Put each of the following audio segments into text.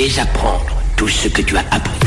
désapprendre tout ce que tu as appris.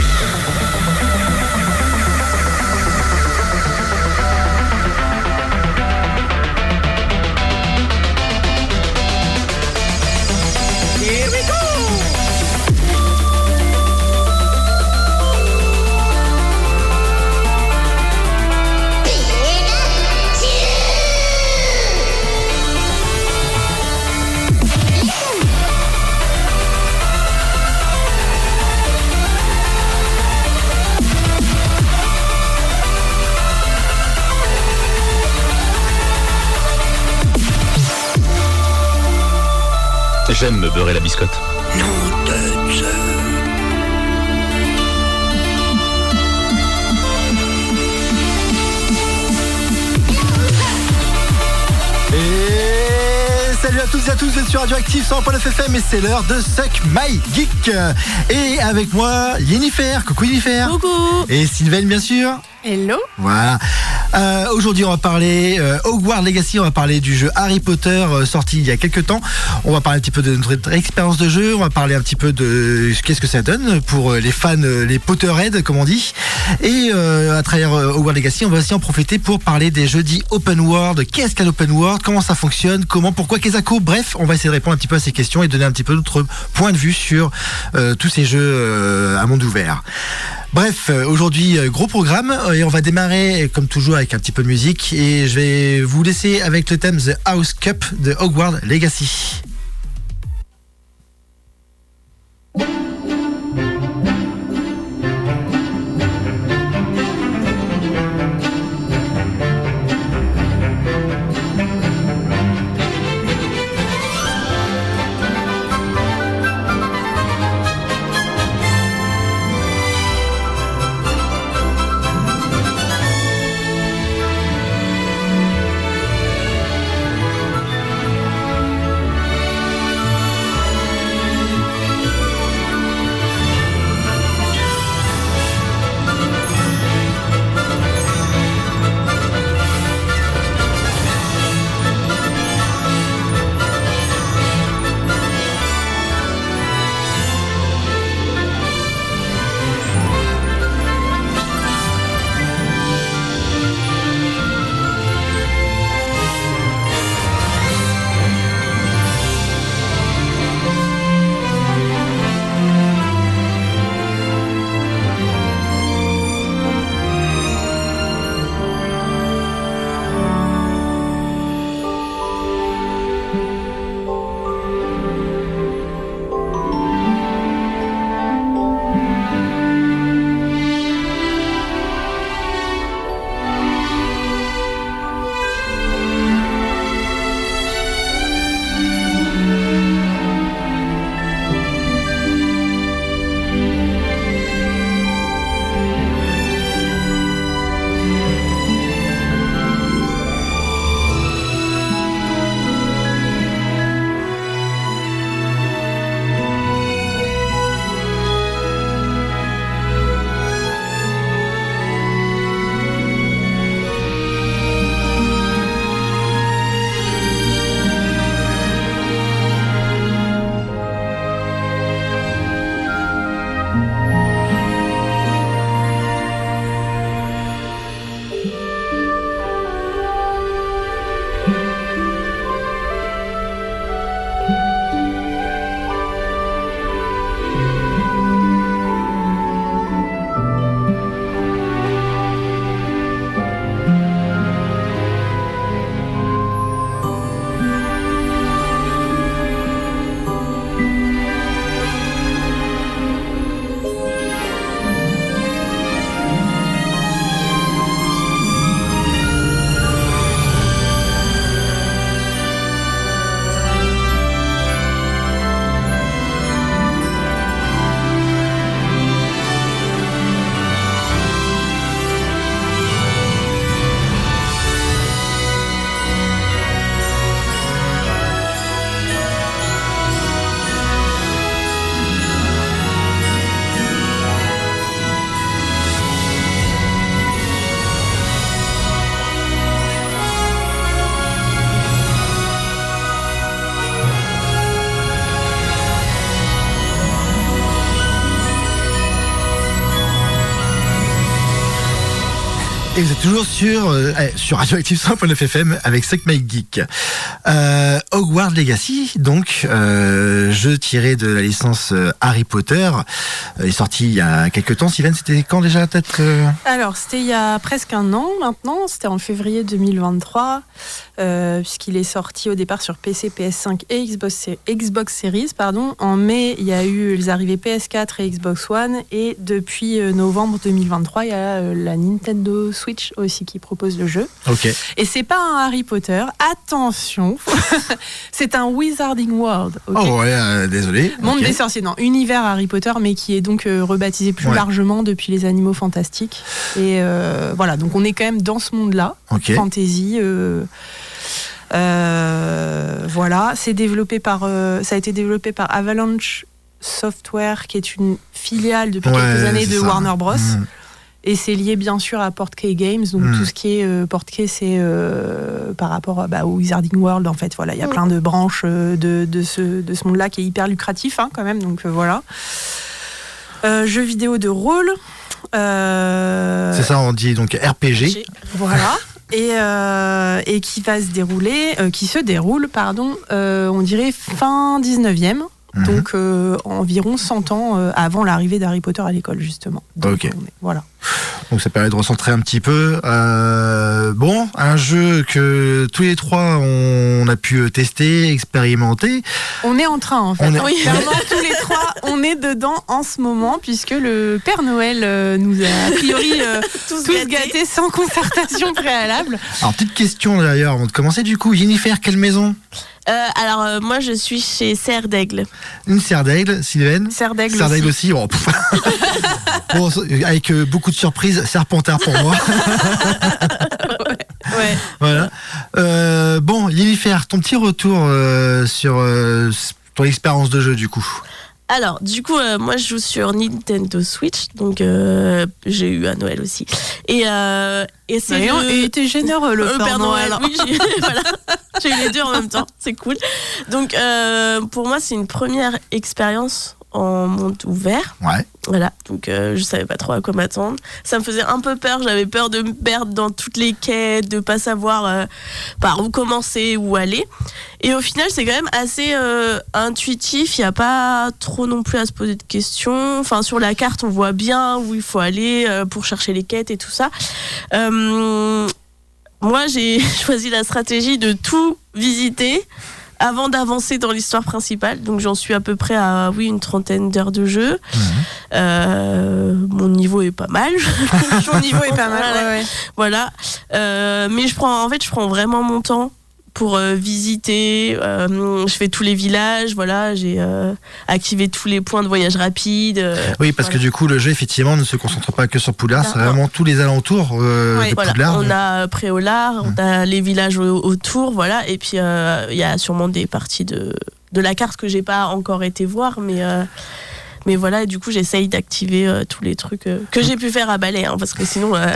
J'aime me beurrer la biscotte. Nom de Dieu. Et salut à tous et à tous, vous êtes sur Radioactive 100.9 FM et c'est l'heure de Suck My Geek. Et avec moi, Yennifer, coucou Yennifer. Coucou Et Sylvain bien sûr. Hello Voilà. Euh, Aujourd'hui, on va parler euh, Hogwarts Legacy. On va parler du jeu Harry Potter euh, sorti il y a quelques temps. On va parler un petit peu de notre expérience de jeu. On va parler un petit peu de qu'est-ce que ça donne pour euh, les fans, euh, les Potterheads, comme on dit. Et euh, à travers Hogwarts Legacy, on va aussi en profiter pour parler des jeux dits open world. Qu'est-ce qu'un open world? Comment ça fonctionne? Comment? Pourquoi? Kezako Bref, on va essayer de répondre un petit peu à ces questions et donner un petit peu notre point de vue sur tous ces jeux à monde ouvert. Bref, euh, aujourd'hui, euh, gros programme euh, et on va démarrer comme toujours avec un petit peu de musique et je vais vous laisser avec le thème The House Cup de Hogwarts Legacy. Vous êtes toujours sur, euh, eh, sur Radioactive 100.9 FM avec Sec Mike Geek. Euh, Hogwarts Legacy, donc, euh, jeu tiré de la licence euh, Harry Potter, euh, est sorti il y a quelques temps. Sylvain, c'était quand déjà peut-être Alors, c'était il y a presque un an maintenant, c'était en février 2023, euh, puisqu'il est sorti au départ sur PC, PS5 et Xbox, Xbox Series. Pardon. En mai, il y a eu les arrivées PS4 et Xbox One, et depuis novembre 2023, il y a la Nintendo Switch aussi qui propose le jeu. Ok. Et c'est pas un Harry Potter, attention, c'est un Wizarding World. Oh ouais, euh, désolé. Monde des sorciers, non, univers Harry Potter, mais qui est donc euh, rebaptisé plus Ouais. largement depuis les Animaux Fantastiques. Et euh, voilà, donc on est quand même dans ce monde-là, fantasy. voilà, c'est développé par, ça a été développé par Avalanche Software, qui est une filiale depuis Ouais, quelques années de ça. Warner Bros. Mm. Et c'est lié bien sûr à Portkey Games, donc Mm. tout ce qui est euh, Portkey, c'est euh, par rapport bah, au Wizarding World en fait. Voilà, il y a plein de branches euh, de, de ce, de ce monde-là qui est hyper lucratif hein, quand même, donc euh, voilà. Euh, jeu vidéo de rôle. C'est ça, on dit donc RPG. Voilà. Et, et qui va se dérouler, qui se déroule, pardon, on dirait fin 19e, Mhm. donc euh, environ 100 ans euh, avant l'arrivée d'Harry Potter à l'école, justement. Donc, Ok. on est- voilà. Donc ça permet de recentrer un petit peu. Euh, bon, un jeu que tous les trois on a pu tester, expérimenter. On est en train, en fait. On est- Oui, clairement, tous les trois, on est dedans en ce moment, puisque le Père Noël nous a, a priori, Tous, tous gâtés. gâtés sans concertation préalable. Alors petite question d'ailleurs avant de commencer du coup, Jennifer, quelle maison? Euh, alors, euh, moi, je suis chez Serre d'Aigle. Une serre d'aigle, Sylvaine Serre d'aigle Serre d'aigle aussi. oh, pff. Bon, avec euh, beaucoup de surprises, serpentard pour moi. Ouais. voilà. Euh, bon, Jennifer, ton petit retour euh, sur euh, ton expérience de jeu du coup. Alors, du coup, euh, moi, je joue sur Nintendo Switch, donc euh, j'ai eu à Noël aussi. Et, euh, et c'est Et, le... t'es généreux, le Père, Noël. Oui, j'ai voilà. Eu les deux en même temps, c'est cool. Donc, pour moi, c'est une première expérience en monde ouvert. Ouais. Voilà, donc euh, je savais pas trop à quoi m'attendre. Ça me faisait un peu peur, j'avais peur de me perdre dans toutes les quêtes, de pas savoir euh, par où commencer, où aller. Et au final, c'est quand même assez euh, intuitif, il n'y a pas trop non plus à se poser de questions. Enfin, sur la carte, on voit bien où il faut aller euh, pour chercher les quêtes et tout ça. Moi, j'ai choisi la stratégie de tout visiter avant d'avancer dans l'histoire principale. Donc j'en suis à peu près à oui une trentaine d'heures de jeu. Euh, mon niveau est pas mal. Ton niveau est pas mal. Voilà. ouais, ouais. Voilà. Euh, mais je prends en fait je prends vraiment mon temps pour euh, visiter. Euh, je fais tous les villages. Voilà, j'ai euh, activé tous les points de voyage rapide. Oui, parce que du coup, le jeu, effectivement, ne se concentre pas que sur Poudlard, c'est vraiment tous les alentours de Voilà, Poudlard. on a Préolard, on a les villages au- autour, voilà, et puis il y a sûrement des parties de, de la carte que j'ai pas encore été voir, mais mais voilà, et du coup j'essaye d'activer euh, tous les trucs euh, que j'ai pu faire à balai, hein, parce que sinon euh,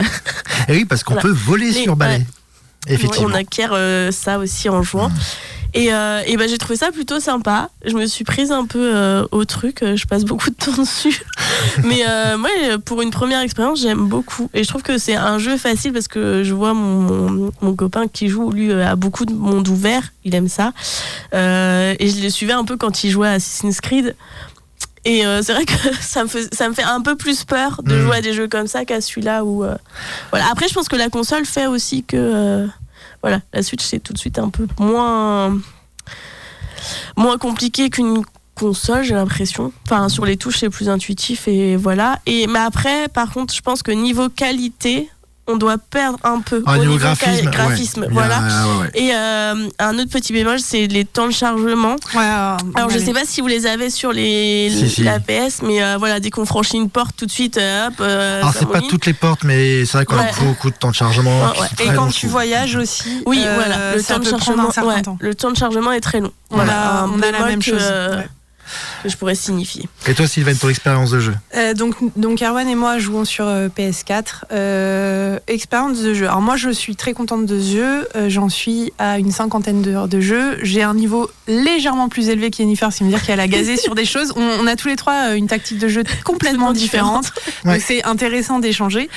Et oui, parce qu'on Voilà. peut voler Mais, sur balai. Effectivement. on acquiert euh, ça aussi en jouant. Et, euh, et ben j'ai trouvé ça plutôt sympa. Je me suis prise un peu euh, au truc. Je passe beaucoup de temps dessus. Mais euh, moi, pour une première expérience, j'aime beaucoup. Et je trouve que c'est un jeu facile parce que je vois mon, mon, mon copain qui joue, lui, a beaucoup de monde ouvert. Il aime ça. Et je le suivais un peu quand il jouait à Assassin's Creed. Et euh, c'est vrai que ça me, fait, ça me fait un peu plus peur de Mm. jouer à des jeux comme ça qu'à celui-là où. euh, voilà. Après, je pense que la console fait aussi que. euh, voilà, la Switch c'est tout de suite un peu moins moins compliqué qu'une console, j'ai l'impression. Enfin, sur les touches, c'est plus intuitif et voilà. Et mais après, par contre, je pense que niveau qualité, on doit perdre un peu Ah, au niveau graphisme, ouais. graphisme, voilà. ouais, ouais. Et euh, un autre petit bémol, c'est les temps de chargement. Ouais, euh, Alors, je sais pas si vous les avez sur les Si, si. la PS, mais euh, voilà, dès qu'on franchit une porte, tout de suite, euh, hop. euh, Alors, c'est pas toutes les portes, mais c'est vrai qu'on Ouais. a beaucoup de temps de chargement. Et quand long, tu voyages aussi, Oui, euh, voilà, le temps de chargement, le temps de chargement est très long. On Voilà, a, un on a la même que, chose. Que je pourrais signifier. Et toi, Sylvain, ton expérience de jeu Euh, donc, donc Erwan et moi jouons sur euh, PS4. Euh, expérience de jeu. Alors moi, je suis très contente de ce jeu. Euh, J'en suis à une cinquantaine d'heures de jeu. J'ai un niveau légèrement plus élevé qu'Yennifer, ce qui veut dire qu'elle a gazé sur des choses. On, on a tous les trois une tactique de jeu complètement différente. Ouais. Donc c'est intéressant d'échanger.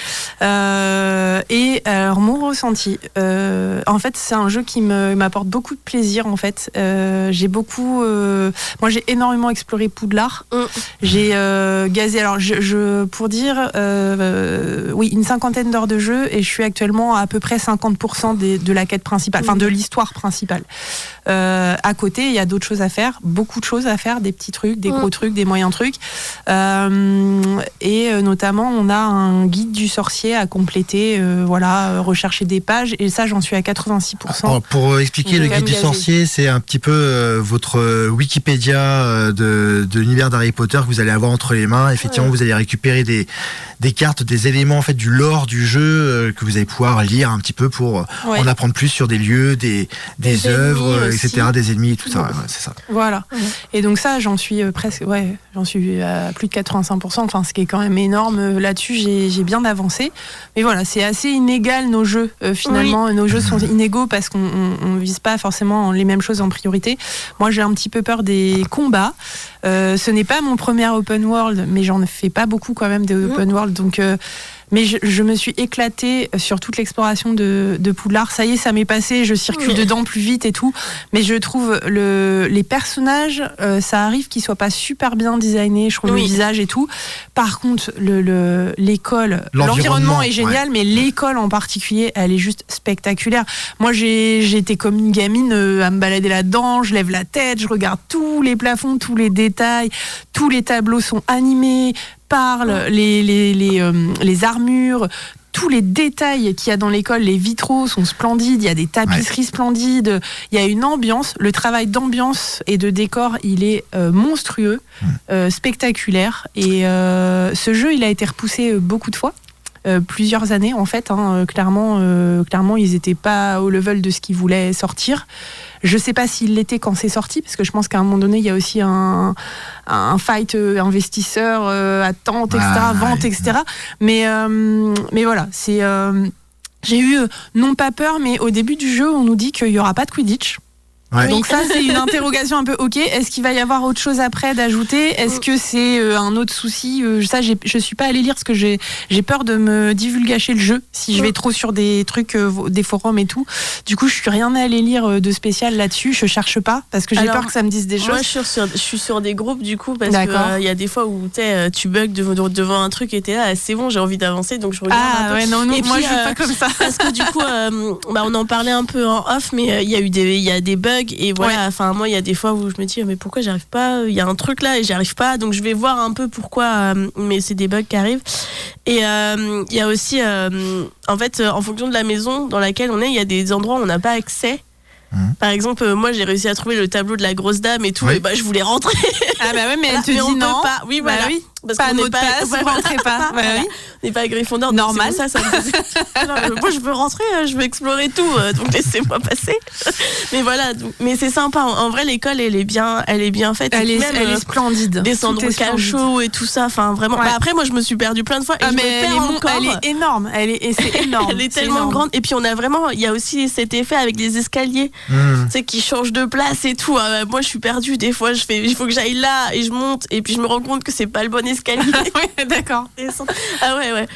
Euh, et alors mon ressenti, euh, en fait, c'est un jeu qui me- m'apporte beaucoup de plaisir. En fait, Euh, j'ai beaucoup, euh, moi j'ai énormément exploré Poudlard. Mm. J'ai euh, gazé. Alors je, je- pour dire, euh, euh, oui, une cinquantaine d'heures de jeu et je suis actuellement à, à peu près 50% des- de la quête principale, enfin de l'histoire principale. Euh, à côté, il y a d'autres choses à faire, beaucoup de choses à faire, des petits trucs, des Mm. gros trucs, des moyens trucs. Euh, et euh, notamment, on a un guide du sorcier à compléter, euh, voilà, rechercher des pages. Et ça, j'en suis à 86%. Alors, Pour expliquer, le guide du gazé. sorcier, c'est un petit peu euh, votre Wikipédia de, de l'univers d'Harry Potter que vous allez avoir entre les mains. Effectivement, vous allez récupérer des, des cartes, des éléments en fait du lore du jeu euh, que vous allez pouvoir lire un petit peu pour euh, Ouais. en apprendre plus sur des lieux, des, des, Des œuvres, euh, etc., des ennemis, tout ça. ouais, c'est ça. Voilà. Ouais. Et donc ça, j'en suis euh, presque, ouais, j'en suis à plus de 85%. Enfin, ce qui est quand même énorme. Euh, Là-dessus, j'ai j'ai bien avancé. Mais voilà, c'est assez inégal nos jeux. euh, finalement, nos jeux sont inégaux parce qu'on on, on vise pas forcément les mêmes choses en priorité. Moi, j'ai un petit peu peur des combats. Euh, ce n'est pas mon premier open world, mais j'en fais pas beaucoup quand même des open world. Donc euh, mais je, je me suis éclatée sur toute l'exploration de, de Poudlard. Ça y est, ça m'est passé. Je circule Oui. dedans plus vite et tout. Mais je trouve le, les personnages, euh, ça arrive qu'ils soient pas super bien designés. Je trouve Oui. le visage et tout. Par contre, le- le- l'école, L'environnement, l'environnement est génial, mais l'école en particulier, elle est juste spectaculaire. Moi, j'ai j'étais comme une gamine euh, à me balader là-dedans. Je lève la tête, je regarde tous les plafonds, tous les détails. Tous les tableaux sont animés, parlent, les, les, les, euh, les armures. Tous les détails qu'il y a dans l'école, les vitraux sont splendides, il y a des tapisseries splendides, il y a une ambiance, le travail d'ambiance et de décor, il est euh, monstrueux, euh, spectaculaire. Et euh, ce jeu, il a été repoussé beaucoup de fois. Euh, plusieurs années en fait. hein, euh, clairement, euh, clairement, ils n'étaient pas au level de ce qu'ils voulaient sortir. Je sais pas s'il l'était quand c'est sorti, parce que je pense qu'à un moment donné, il y a aussi un, un fight investisseur, attente, etc., Ah, vente, ouais. etc. Mais, mais voilà, c'est. j'ai eu non pas peur, mais au début du jeu, on nous dit qu'il y aura pas de Quidditch. Ouais. Donc ça, c'est une interrogation un peu. Ok, est-ce qu'il va y avoir autre chose après d'ajouter? Est-ce que c'est euh, un autre souci? Euh, Ça, je suis pas allée lire parce que j'ai j'ai peur de me divulgacher le jeu si je vais trop sur des trucs, euh, des forums et tout. Du coup, je suis rien allée lire euh, de spécial là-dessus. Je cherche pas parce que j'ai peur que ça me dise des Moi, choses. je suis, sur, je suis sur des groupes du coup parce qu'il y a des fois où t'es, euh, tu bugs devant, devant un truc et t'es là, ah, c'est bon, j'ai envie d'avancer donc je regarde. un Ah peu. ouais, non, non, Et moi puis, je suis euh, pas comme ça. Parce que du coup, euh, bah, on en parlait un peu en off, mais euh, il y a eu des, il y a des bugs et voilà. Ouais. Enfin, moi, il y a des fois où je me dis, mais pourquoi j'arrive pas? Il y a un truc là et j'y arrive pas, donc je vais voir un peu pourquoi. euh, mais c'est des bugs qui arrivent. Et euh, il y a aussi, euh, en fait, euh, en fonction de la maison dans laquelle on est, il y a des endroits où on n'a pas accès. Mhm. Par exemple, euh, moi j'ai réussi à trouver le tableau de la grosse dame et tout, Oui. et bah je voulais rentrer. Ah bah ouais, mais elle te Mais on dit peut non. pas. Oui, Bah voilà. oui. Parce Pas qu'on de n'est mot de passe, vous rentrez pas. Bah Voilà. oui. On n'est pas à Gryffondor, donc Normal. ça, ça me euh, moi, je veux rentrer, euh, je veux explorer tout, euh, donc laissez-moi passer. Mais voilà, donc- mais c'est sympa. En, vrai, l'école, elle est bien, elle est bien faite. Elle est, même, elle euh, est splendide. descendre au cachot et tout ça. Enfin, vraiment. Ouais. Bah, après, moi, je me suis perdue plein de fois et Ah, je mais me elle perds est, mon- encore. elle est énorme. Elle est, et c'est énorme. Elle est tellement énorme. grande. Et puis, on a vraiment, il y a aussi cet effet avec les escaliers, Mmh. tu sais, qui changent de place et tout. Ah, moi, je suis perdue. Des fois, je fais, il faut que j'aille là et je monte. Et puis, je me rends compte que c'est pas le bon escalier. Ouais, d'accord. ah ouais, ouais.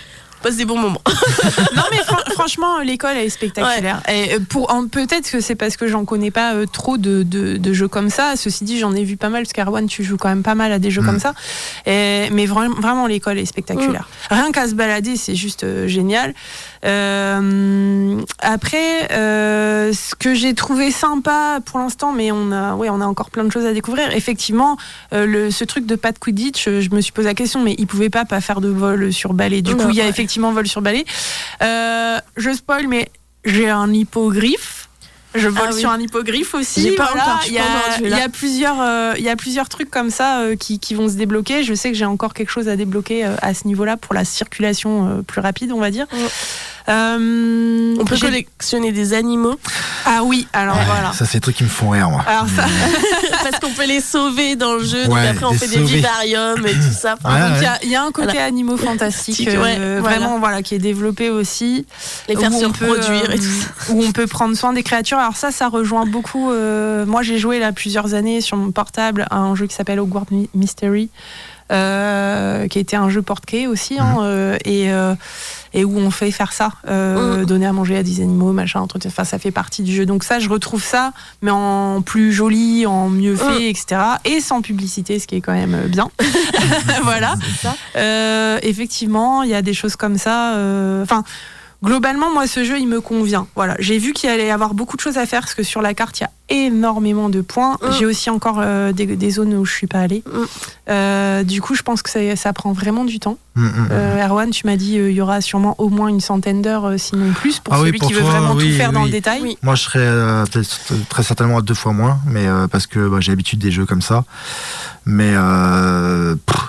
On passe des bons moments. Non mais fran- franchement, l'école elle est spectaculaire. Et euh, pour en- peut-être que c'est parce que j'en connais pas euh, trop de, de- de jeux comme ça. Ceci dit, j'en ai vu pas mal. Parce qu'Arwan, tu joues quand même pas mal à des jeux Mm. comme ça. Et- mais vraiment, vraiment l'école est spectaculaire. Rien qu'à se balader, c'est juste euh, génial. Euh, après, euh, ce que j'ai trouvé sympa pour l'instant, mais on a, ouais, on a encore plein de choses à découvrir. Effectivement, euh, le, ce truc de pas de Quidditch, je me suis posé la question, mais il pouvait pas pas faire de vol sur balai. Du Non, coup, il y a ouais. effectivement vol sur balai. Je spoil, mais j'ai un hippogriffe. Je vole Ah oui. sur un hippogriffe aussi. Pas Voilà, Il y, a- il y plusieurs, euh, il y a plusieurs trucs comme ça euh, qui, qui vont se débloquer. Je sais que j'ai encore quelque chose à débloquer euh, à ce niveau-là pour la circulation plus rapide, on va dire. Euh, On peut collectionner des animaux Ah oui, alors voilà. Ça, c'est des trucs qui me font rire, moi. Alors ça, parce qu'on peut les sauver dans le jeu. donc Ouais, après, on fait sauver. des vivariums et tout ça. Ouais, il y a- il y, a un côté Voilà. animaux fantastiques, euh, voilà. vraiment voilà, qui est développé aussi. les faire où se on peut, reproduire et euh, tout ça. Où on peut prendre soin des créatures. Alors ça, ça rejoint beaucoup. euh, moi, j'ai joué là plusieurs années sur mon portable à un jeu qui s'appelle Hogwarts My- Mystery. euh, qui était un jeu porte-clés aussi, hein, euh, et, euh, et où on fait faire ça, euh, Mm. donner à manger à des animaux, machin, enfin ça fait partie du jeu. Donc ça, je retrouve ça, mais en plus joli, en mieux fait, Mm. etc. Et sans publicité, ce qui est quand même euh, bien. voilà. Euh, effectivement, il y a des choses comme ça. euh, Enfin. Globalement, moi, ce jeu, il me convient. Voilà, j'ai vu qu'il allait y avoir beaucoup de choses à faire parce que sur la carte, il y a énormément de points. Mm. J'ai aussi encore euh, des, des zones où je suis pas allée. Mm. Euh, du coup, je pense que ça, ça prend vraiment du temps. Mm, mm, mm. Euh, Erwan, tu m'as dit euh, il y aura sûrement au moins une centaine d'heures, euh, sinon plus, pour Ah oui, celui pour qui veut toi, vraiment oui, tout faire dans oui. le détail. Oui. Moi, je serais euh, très certainement à deux fois moins, mais euh, parce que bah, j'ai l'habitude des jeux comme ça. Mais euh, pff,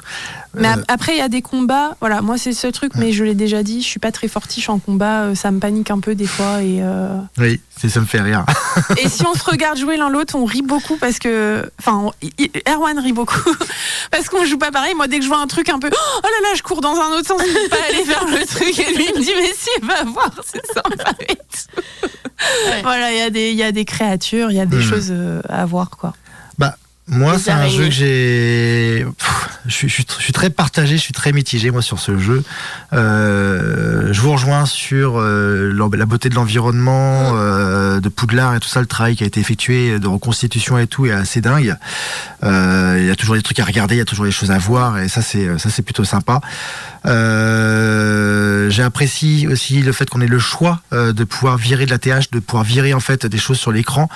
Mais euh, ap- après, il y a des combats. Voilà, moi, c'est ce truc, mais je l'ai déjà dit, je suis pas très fortiche en combat. euh, ça me panique un peu des fois. Et, euh, oui, c'est- ça me fait rire. et si on se regarde jouer l'un l'autre, on rit beaucoup parce que. Enfin, on- Erwan rit beaucoup parce qu'on joue pas pareil. Moi, dès que je vois un truc un peu. Oh là là, je cours dans un autre sens pour pas aller vers le truc. Et lui, il me dit, mais si, va voir, c'est sympa et tout. Ouais. Voilà, il y, a des- il y a des créatures, il y a des Hmm. choses à voir, quoi. Moi, c'est un jeu que j'ai. Je suis, je, très partagé, je suis très mitigé moi sur ce jeu. Euh, je vous rejoins sur euh, la beauté de l'environnement, euh, de Poudlard et tout ça, le travail qui a été effectué de reconstitution et tout est assez dingue. Euh, Il y a toujours des trucs à regarder, il y a toujours des choses à voir et ça c'est ça c'est plutôt sympa. Euh, J'apprécie aussi le fait qu'on ait le choix euh, de pouvoir virer de la TH, de pouvoir virer en fait des choses sur l'écran.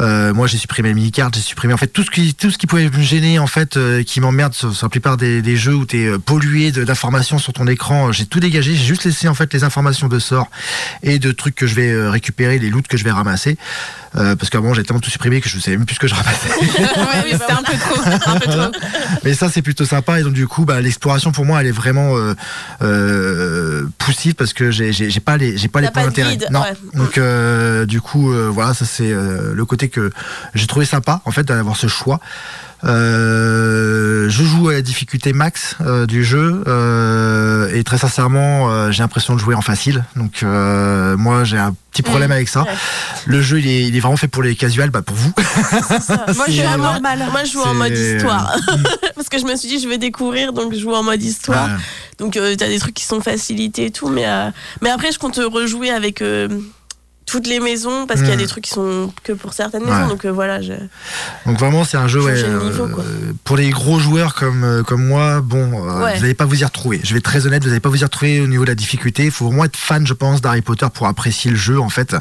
Euh, moi, j'ai supprimé les mini-cartes, j'ai supprimé en fait tout ce qui tout ce qui pouvait me gêner en fait, euh, qui m'emmerde sur, sur la plupart des, des jeux où tu es pollué d'informations sur ton écran. J'ai tout dégagé, j'ai juste laissé en fait les informations de sort et de trucs que je vais euh, récupérer, les loots que je vais ramasser. Euh, parce qu'avant, j'ai tellement tout supprimé que je ne savais même plus ce que je ramassais. ouais, c'était un peu trop. Un peu trop. Mais ça, c'est plutôt sympa. Et donc, du coup, bah, l'exploration pour moi, elle est vraiment euh, euh, poussive parce que j'ai j'ai- j'ai pas les, j'ai pas les T'as points d'intérêt. vide, Non. ouais. Donc, euh, du coup, euh, voilà, ça c'est euh, le côté que j'ai trouvé sympa, en fait, d'avoir ce choix. Euh, je joue à la difficulté max euh, du jeu euh, et très sincèrement, euh, j'ai l'impression de jouer en facile. Donc, euh, moi, j'ai un petit problème avec ça. ouais. Le jeu, il est, il est vraiment fait pour les casuals, bah pour vous. Moi, je normal. moi, joue en mode histoire. Parce que je me suis dit, je vais découvrir, donc je joue en mode histoire. Ouais. Donc, euh, t'as des trucs qui sont facilités et tout. Mais, euh, mais après, je compte rejouer avec euh, toutes les maisons parce qu'il y a des trucs qui sont que pour certaines Ouais. maisons. Donc, euh, voilà. je- Donc vraiment c'est un jeu ouais, niveau, euh, pour les gros joueurs comme euh, comme moi bon euh, Ouais. vous n'allez pas vous y retrouver. Je vais être très honnête vous n'allez pas vous y retrouver au niveau de la difficulté. Il faut vraiment être fan je pense d'Harry Potter pour apprécier le jeu en fait.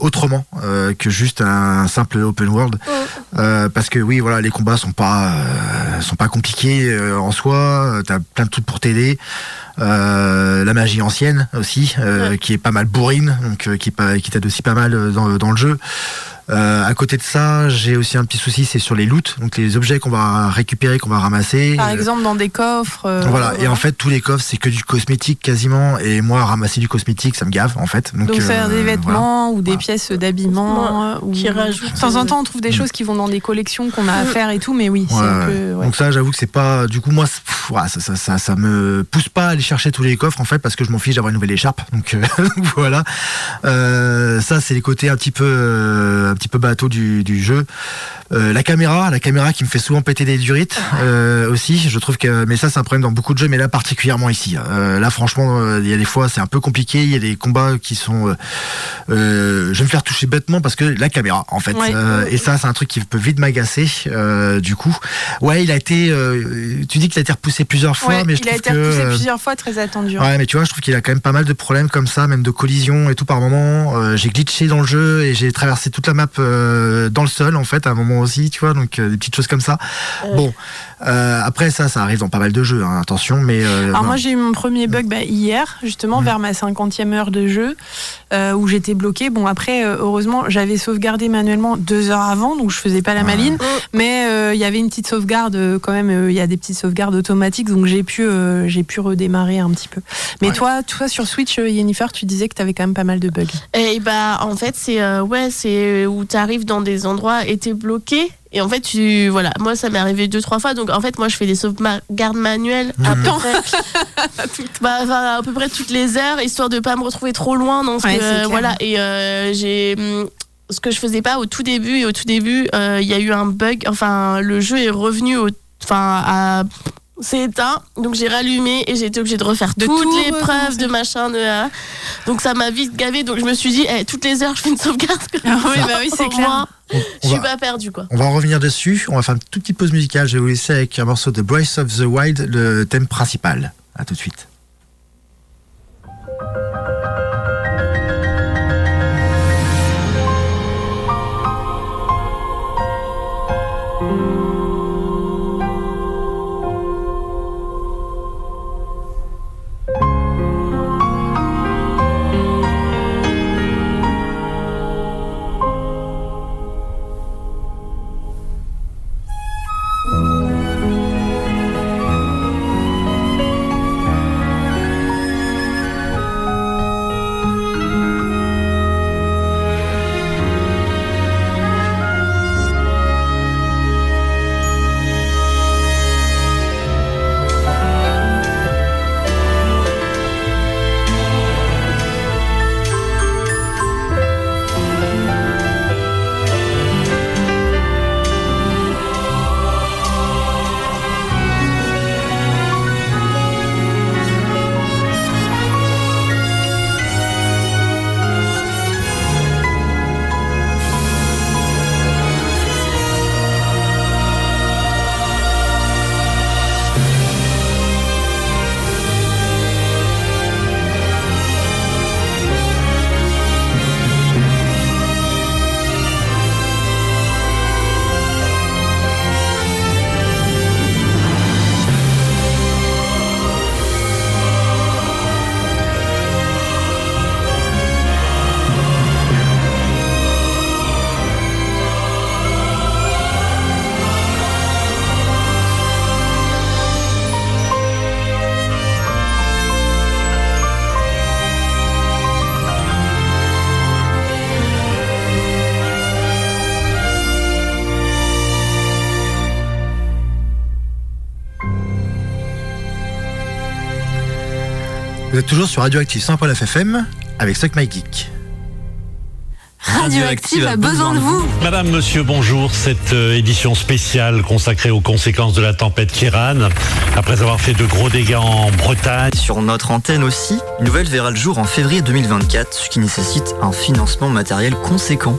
Autrement que juste un simple open world. Parce que oui voilà les combats sont pas sont pas compliqués en soi. T'as plein de trucs pour t'aider. La magie ancienne aussi, qui est pas mal bourrine, qui, t'aide aussi pas mal euh, dans le jeu. Euh, à côté de ça, j'ai aussi un petit souci, c'est sur les loots, donc les objets qu'on va récupérer, qu'on va ramasser. Par Euh, exemple, dans des coffres. euh, voilà. Et en fait, tous les coffres, c'est que du cosmétique quasiment. Et moi, ramasser du cosmétique, ça me gave en fait. Donc, Donc, ça euh, des vêtements ou des Voilà. pièces d'habillement. ou- Qui rajoutent, De temps en temps, on trouve des choses qui vont dans des collections qu'on a à faire et tout, mais oui, c'est Ouais, un ouais. peu. ouais. Donc ça, j'avoue que c'est pas. Du coup, moi, c'est- pff, ouais, ça, ça, ça, ça me pousse pas à aller chercher tous les coffres en fait, parce que je m'en fiche d'avoir une nouvelle écharpe. Donc euh, voilà. Euh, ça, c'est les côtés un petit peu, euh, petit peu bateau du, du jeu. Euh, la caméra, la caméra qui me fait souvent péter des durites euh, aussi. Je trouve que, mais ça, c'est un problème dans beaucoup de jeux, mais là particulièrement ici. Euh, là, franchement, il y a des fois, c'est un peu compliqué. Il y a des combats qui sont. je vais me faire toucher bêtement parce que la caméra, en fait. Ouais. Et ça, c'est un truc qui peut vite m'agacer. du coup, ouais, il a été. tu dis qu'il a été repoussé plusieurs fois, Ouais, mais je il a trouve été que. repoussé plusieurs fois, très attendu. hein. Ouais, mais tu vois, je trouve qu'il a quand même pas mal de problèmes comme ça, même de collision et tout par moment. J'ai glitché dans le jeu et j'ai traversé toute la map tape euh, dans le sol en fait à un moment aussi, tu vois, donc euh, des petites choses comme ça. Ouais. Bon, euh, après ça, ça arrive dans pas mal de jeux, hein, attention, mais Alors non. moi j'ai eu mon premier bug bah, hier, justement Mm. vers ma cinquantième heure de jeu, euh, où j'étais bloqué. Bon après, euh, heureusement, j'avais sauvegardé manuellement deux heures avant, donc je faisais pas la Ouais. maline. Mais euh, il y avait une petite sauvegarde euh, quand même. euh, Il y a des petites sauvegardes automatiques, donc j'ai pu euh, j'ai pu redémarrer un petit peu. Mais Ouais. toi, toi sur Switch, euh, Yennefer, tu disais que tu avais quand même pas mal de bugs. Et bah en fait c'est euh, ouais c'est où t'arrives dans des endroits et t'es bloqué et en fait tu voilà. Moi ça m'est arrivé deux trois fois. Donc en fait moi je fais des sauvegardes manuelles à peu près. Bah, enfin, à peu près toutes les heures histoire de pas me retrouver trop loin Ouais, c'est euh, clair. voilà. Et euh, j'ai hum, ce que je faisais pas au tout début et au tout début euh, il y a eu un bug. Enfin le jeu est revenu au enfin à c'est éteint, donc j'ai rallumé et j'ai été obligée de refaire De toutes tout les preuves de machin, de ah. donc ça m'a vite gavé. Donc je me suis dit, eh, toutes les heures je fais une sauvegarde. Ah oui, bah oui, c'est clair. On- je suis va- pas perdue quoi. On va en revenir dessus. On va faire une toute petite pause musicale. Je vais vous laisser avec un morceau de Breath of the Wild, le thème principal. À tout de suite. Vous êtes toujours sur Radioactive 100.9 FM avec Suck My Geek. Radioactive a besoin de vous. Madame, monsieur, bonjour. Cette euh, édition spéciale consacrée aux conséquences de la tempête Kiran. Après avoir fait de gros dégâts en Bretagne, Sur notre antenne aussi, une nouvelle verra le jour en février 2024, ce qui nécessite un financement matériel conséquent.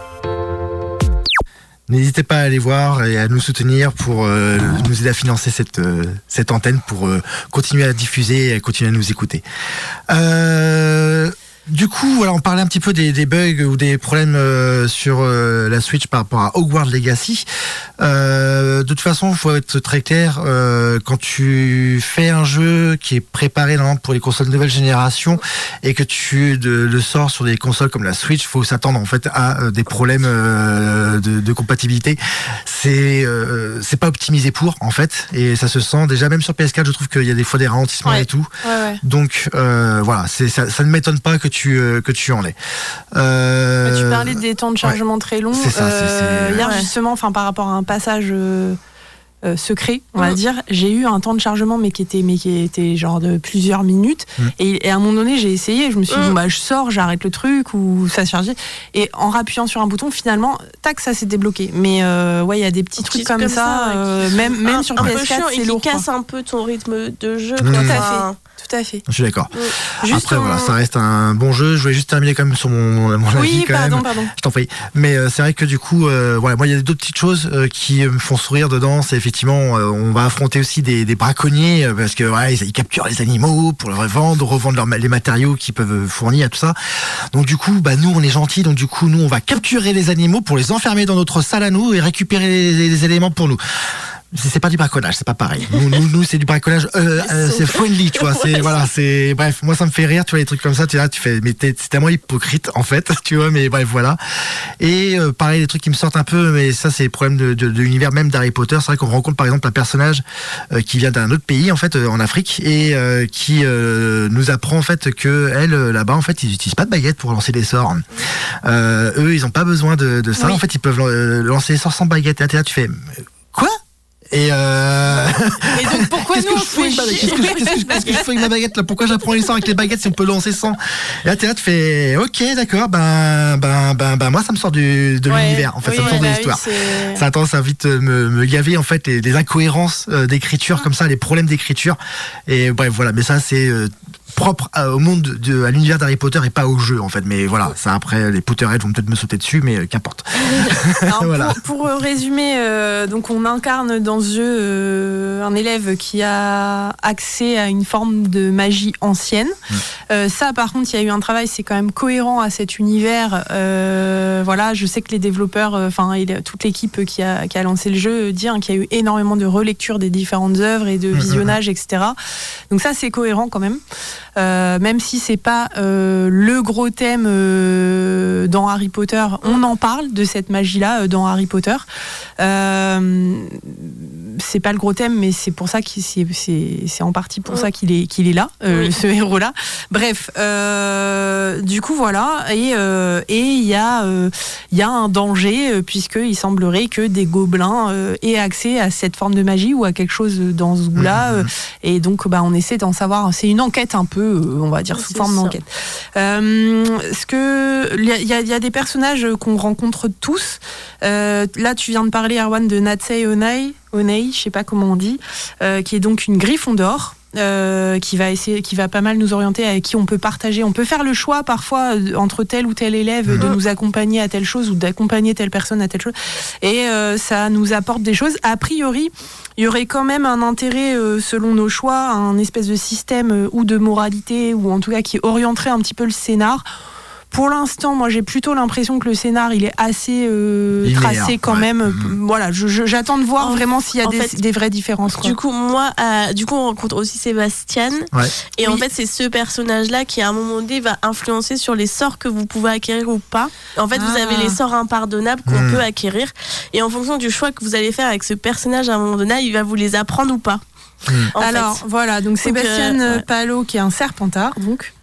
N'hésitez pas à aller voir et à nous soutenir pour euh, nous aider à financer cette, euh, antenne pour euh, continuer à diffuser et continuer à nous écouter. Du coup, on parlait un petit peu des, des bugs ou des problèmes euh, sur euh, la Switch par rapport à Hogwarts Legacy. Euh, de toute façon, il faut être très clair. quand tu fais un jeu qui est préparé normalement pour les consoles de nouvelle génération et que tu le sors sur des consoles comme la Switch, faut s'attendre en fait à des problèmes de, de compatibilité. C'est c'est pas optimisé pour en fait et ça se sent déjà même sur PS4. Je trouve qu'il y a des fois des ralentissements Ouais. et tout. Ouais, ouais. Donc voilà, c'est ça, ça ne m'étonne pas que tu euh, que tu en. Euh, Bah, Tu parlais des temps de chargement très longs. c'est- Hier, Ouais. justement, enfin, par rapport à un passage euh, secret, on va Mhm. dire, j'ai eu un temps de chargement mais qui était mais qui était genre de plusieurs minutes. Mhm. Et, et à un moment donné, j'ai essayé. Je me suis dit bon bah je sors, j'arrête le truc ou ça se chargeait. Et en rappuyant sur un bouton, finalement, tac, ça s'est débloqué. Mais euh, ouais, il y a des petits trucs comme, ça, euh, qui- même même un, sur un peu PS4, chiant et c'est qui lourd. casse un peu ton rythme de jeu. Mmh. Tout à Enfin, Tout à fait. Je suis d'accord. Juste Après, on- voilà, ça reste un bon jeu. Je voulais juste terminer quand même sur mon, mon avis Oui, quand pardon, même. pardon. Je t'en prie. Mais euh, c'est vrai que du coup, euh, voilà, moi il y a d'autres petites choses euh, qui me font sourire dedans. C'est effectivement, euh, on va affronter aussi des, braconniers euh, parce que ils, capturent les animaux pour les revendre, revendre les matériaux qu'ils peuvent fournir, tout ça. Donc du coup, bah nous on est gentils, donc du coup nous on va capturer les animaux pour les enfermer dans notre salle à nous et récupérer les éléments pour nous. C'est pas du braconnage, c'est pas pareil. Nous, nous, nous, c'est du braconnage, euh, euh, c'est friendly, tu vois. C'est voilà, c'est bref. Moi, ça me fait rire, tu vois, les trucs comme ça. Tu vois, tu fais, mais t'es- c'est tellement hypocrite en fait, tu vois. Mais bref, voilà. Et euh, pareil, les trucs qui me sortent un peu, mais ça, c'est le problème de, de, de l'univers même d'Harry Potter. C'est vrai qu'on rencontre par exemple un personnage euh, qui vient d'un autre pays, en fait, euh, en Afrique, et euh, qui euh, nous apprend en fait que elle, là-bas, en fait, ils utilisent pas de baguette pour lancer des sorts. Euh, eux, ils ont pas besoin de, de ça. Oui. En fait, ils peuvent lancer des sorts sans baguette. Et là, là, tu fais quoi? Et euh... Et donc pourquoi Qu'est-ce nous que on je fais avec ma baguette là Pourquoi j'apprends les sorts avec les baguettes si on peut lancer sans Et là, t'es là, tu fais Ok, d'accord, ben, ben, ben, ben, moi, ça me sort du, de Ouais. l'univers, en fait, Oui, ça me sort de bah oui, l'histoire. Ça a tendance à vite euh, me, me gaver en fait les, les incohérences euh, d'écriture comme ça, les problèmes d'écriture. Et bref, voilà. Mais ça, c'est euh, propre au monde de, à l'univers d'Harry Potter et pas au jeu en fait. Mais voilà, ça après les Potterheads vont peut-être me sauter dessus, mais euh, qu'importe. Voilà. pour, pour résumer, euh, donc on incarne dans ce jeu euh, un élève qui a accès à une forme de magie ancienne. Mm. Euh, ça, par contre, il y a eu un travail, c'est quand même cohérent à cet univers. Euh, voilà, je sais que les développeurs, euh, enfin toute l'équipe qui a, qui a lancé le jeu euh, dit hein, qu'il y a eu énormément de relecture des différentes œuvres et de Mm, mm, visionnage, etc. Donc ça, c'est cohérent quand même. Euh, même si c'est pas euh, le gros thème euh, dans Harry Potter, on en parle de cette magie-là dans Harry Potter. C'est pas le gros thème, mais c'est pour ça qu'il c'est, c'est, c'est en partie pour ça qu'il est qu'il est là, euh, Oui. ce héros-là. Bref, euh, du coup voilà, et euh, et il y a euh, il y a un danger puisque il semblerait que des gobelins euh, aient accès à cette forme de magie ou à quelque chose dans ce goût-là. Mhm. euh, et donc, bah, on essaie d'en savoir. C'est une enquête un peu, euh, on va dire, Oui, sous forme ça. d'enquête. Euh, ce que il y, a- il y a- il y a des personnages qu'on rencontre tous. Euh, là, tu viens de parler, Erwan, de Natsei Onei, Onei, je sais pas comment on dit, euh, qui est donc une Griffon d'or. euh, qui va essayer, qui va pas mal nous orienter, avec qui on peut partager. On peut faire le choix parfois euh, entre tel ou tel élève de Mhm. nous accompagner à telle chose ou d'accompagner telle personne à telle chose. Et euh, ça nous apporte des choses. A priori, il y aurait quand même un intérêt, euh, selon nos choix, un espèce de système ou de moralité, ou en tout cas qui orienterait un petit peu le scénar. Pour l'instant, moi, j'ai plutôt l'impression que le scénar, il est assez euh, tracé quand ouais. même. Mhm. Voilà, j'attends de voir En- vraiment s'il y a des, fait, des vraies différences. quoi. Du coup, moi, euh, du coup, on rencontre aussi Sébastien. Ouais. Et en fait, c'est ce personnage-là qui, à un moment donné, va influencer sur les sorts que vous pouvez acquérir ou pas. En fait, vous Ah. avez les sorts impardonnables qu'on Hmm. peut acquérir. Et en fonction du choix que vous allez faire avec ce personnage, à un moment donné, il va vous les apprendre ou pas. En Alors fait. voilà, donc Sébastien euh, euh, ouais. Palot qui est un serpentard, donc.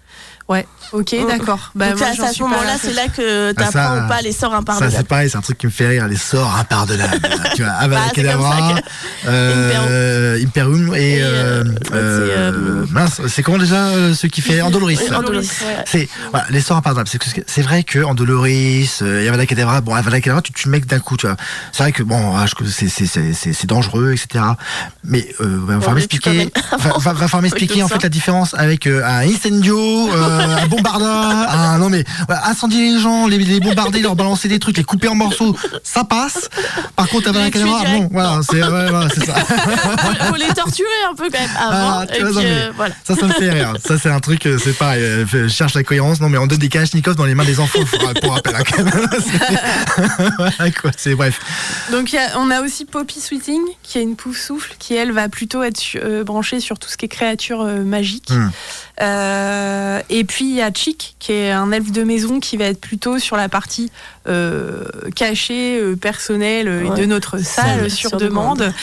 Ouais, ok, Mm. d'accord. Bah, Donc, moi, à, ce moment-là, là. c'est là que tu Ah, ça, apprends ou pas les sorts Ça, impardonnables. c'est pareil, c'est un truc qui me fait rire, les sorts impardonnables. tu vois, Avada Bah, Kedavra, ça euh, Imperium et, Et, euh, euh, euh, mince, c'est comment déjà euh, ce qui fait Andoloris Andoloris, ouais. C'est voilà, les sorts impardonnables. C'est vrai que Andoloris, euh, Avada Kedavra, bon Avada Kedavra, tu tu le d'un coup, tu vois. C'est vrai que bon, ah, c'est c'est c'est c'est c'est dangereux, etc. Mais euh, va falloir m'expliquer, en fait ça. la différence avec un incendio, euh, un bombarda, un non mais incendier les gens, les, les bombarder, leur balancer des trucs, les couper en morceaux, ça passe. Par contre, tuer Kedavra, direct, bon, voilà, c'est ouais, voilà, c'est ça. faut, faut les torturer un peu quand même avant. Ah, et vois, puis, euh, voilà. Ça, ça me fait rire. Ça, c'est un truc, euh, c'est pareil. euh, Je cherche la cohérence. Non, mais on donne des Kalachnikov dans les mains des enfants, pour, pour rappel. hein, quand même. C'est- voilà, quoi. C'est bref. Donc il y a- on a aussi Poppy Sweeting qui est une pouf souffle qui elle va plutôt être euh, branchée sur tout ce qui est créature euh, magique. Hmm. Euh, et puis il y a Chick qui est un elfe de maison qui va être plutôt sur la partie euh, cachée, euh, personnelle euh, Ouais. de notre salle sur, sur demande. demande.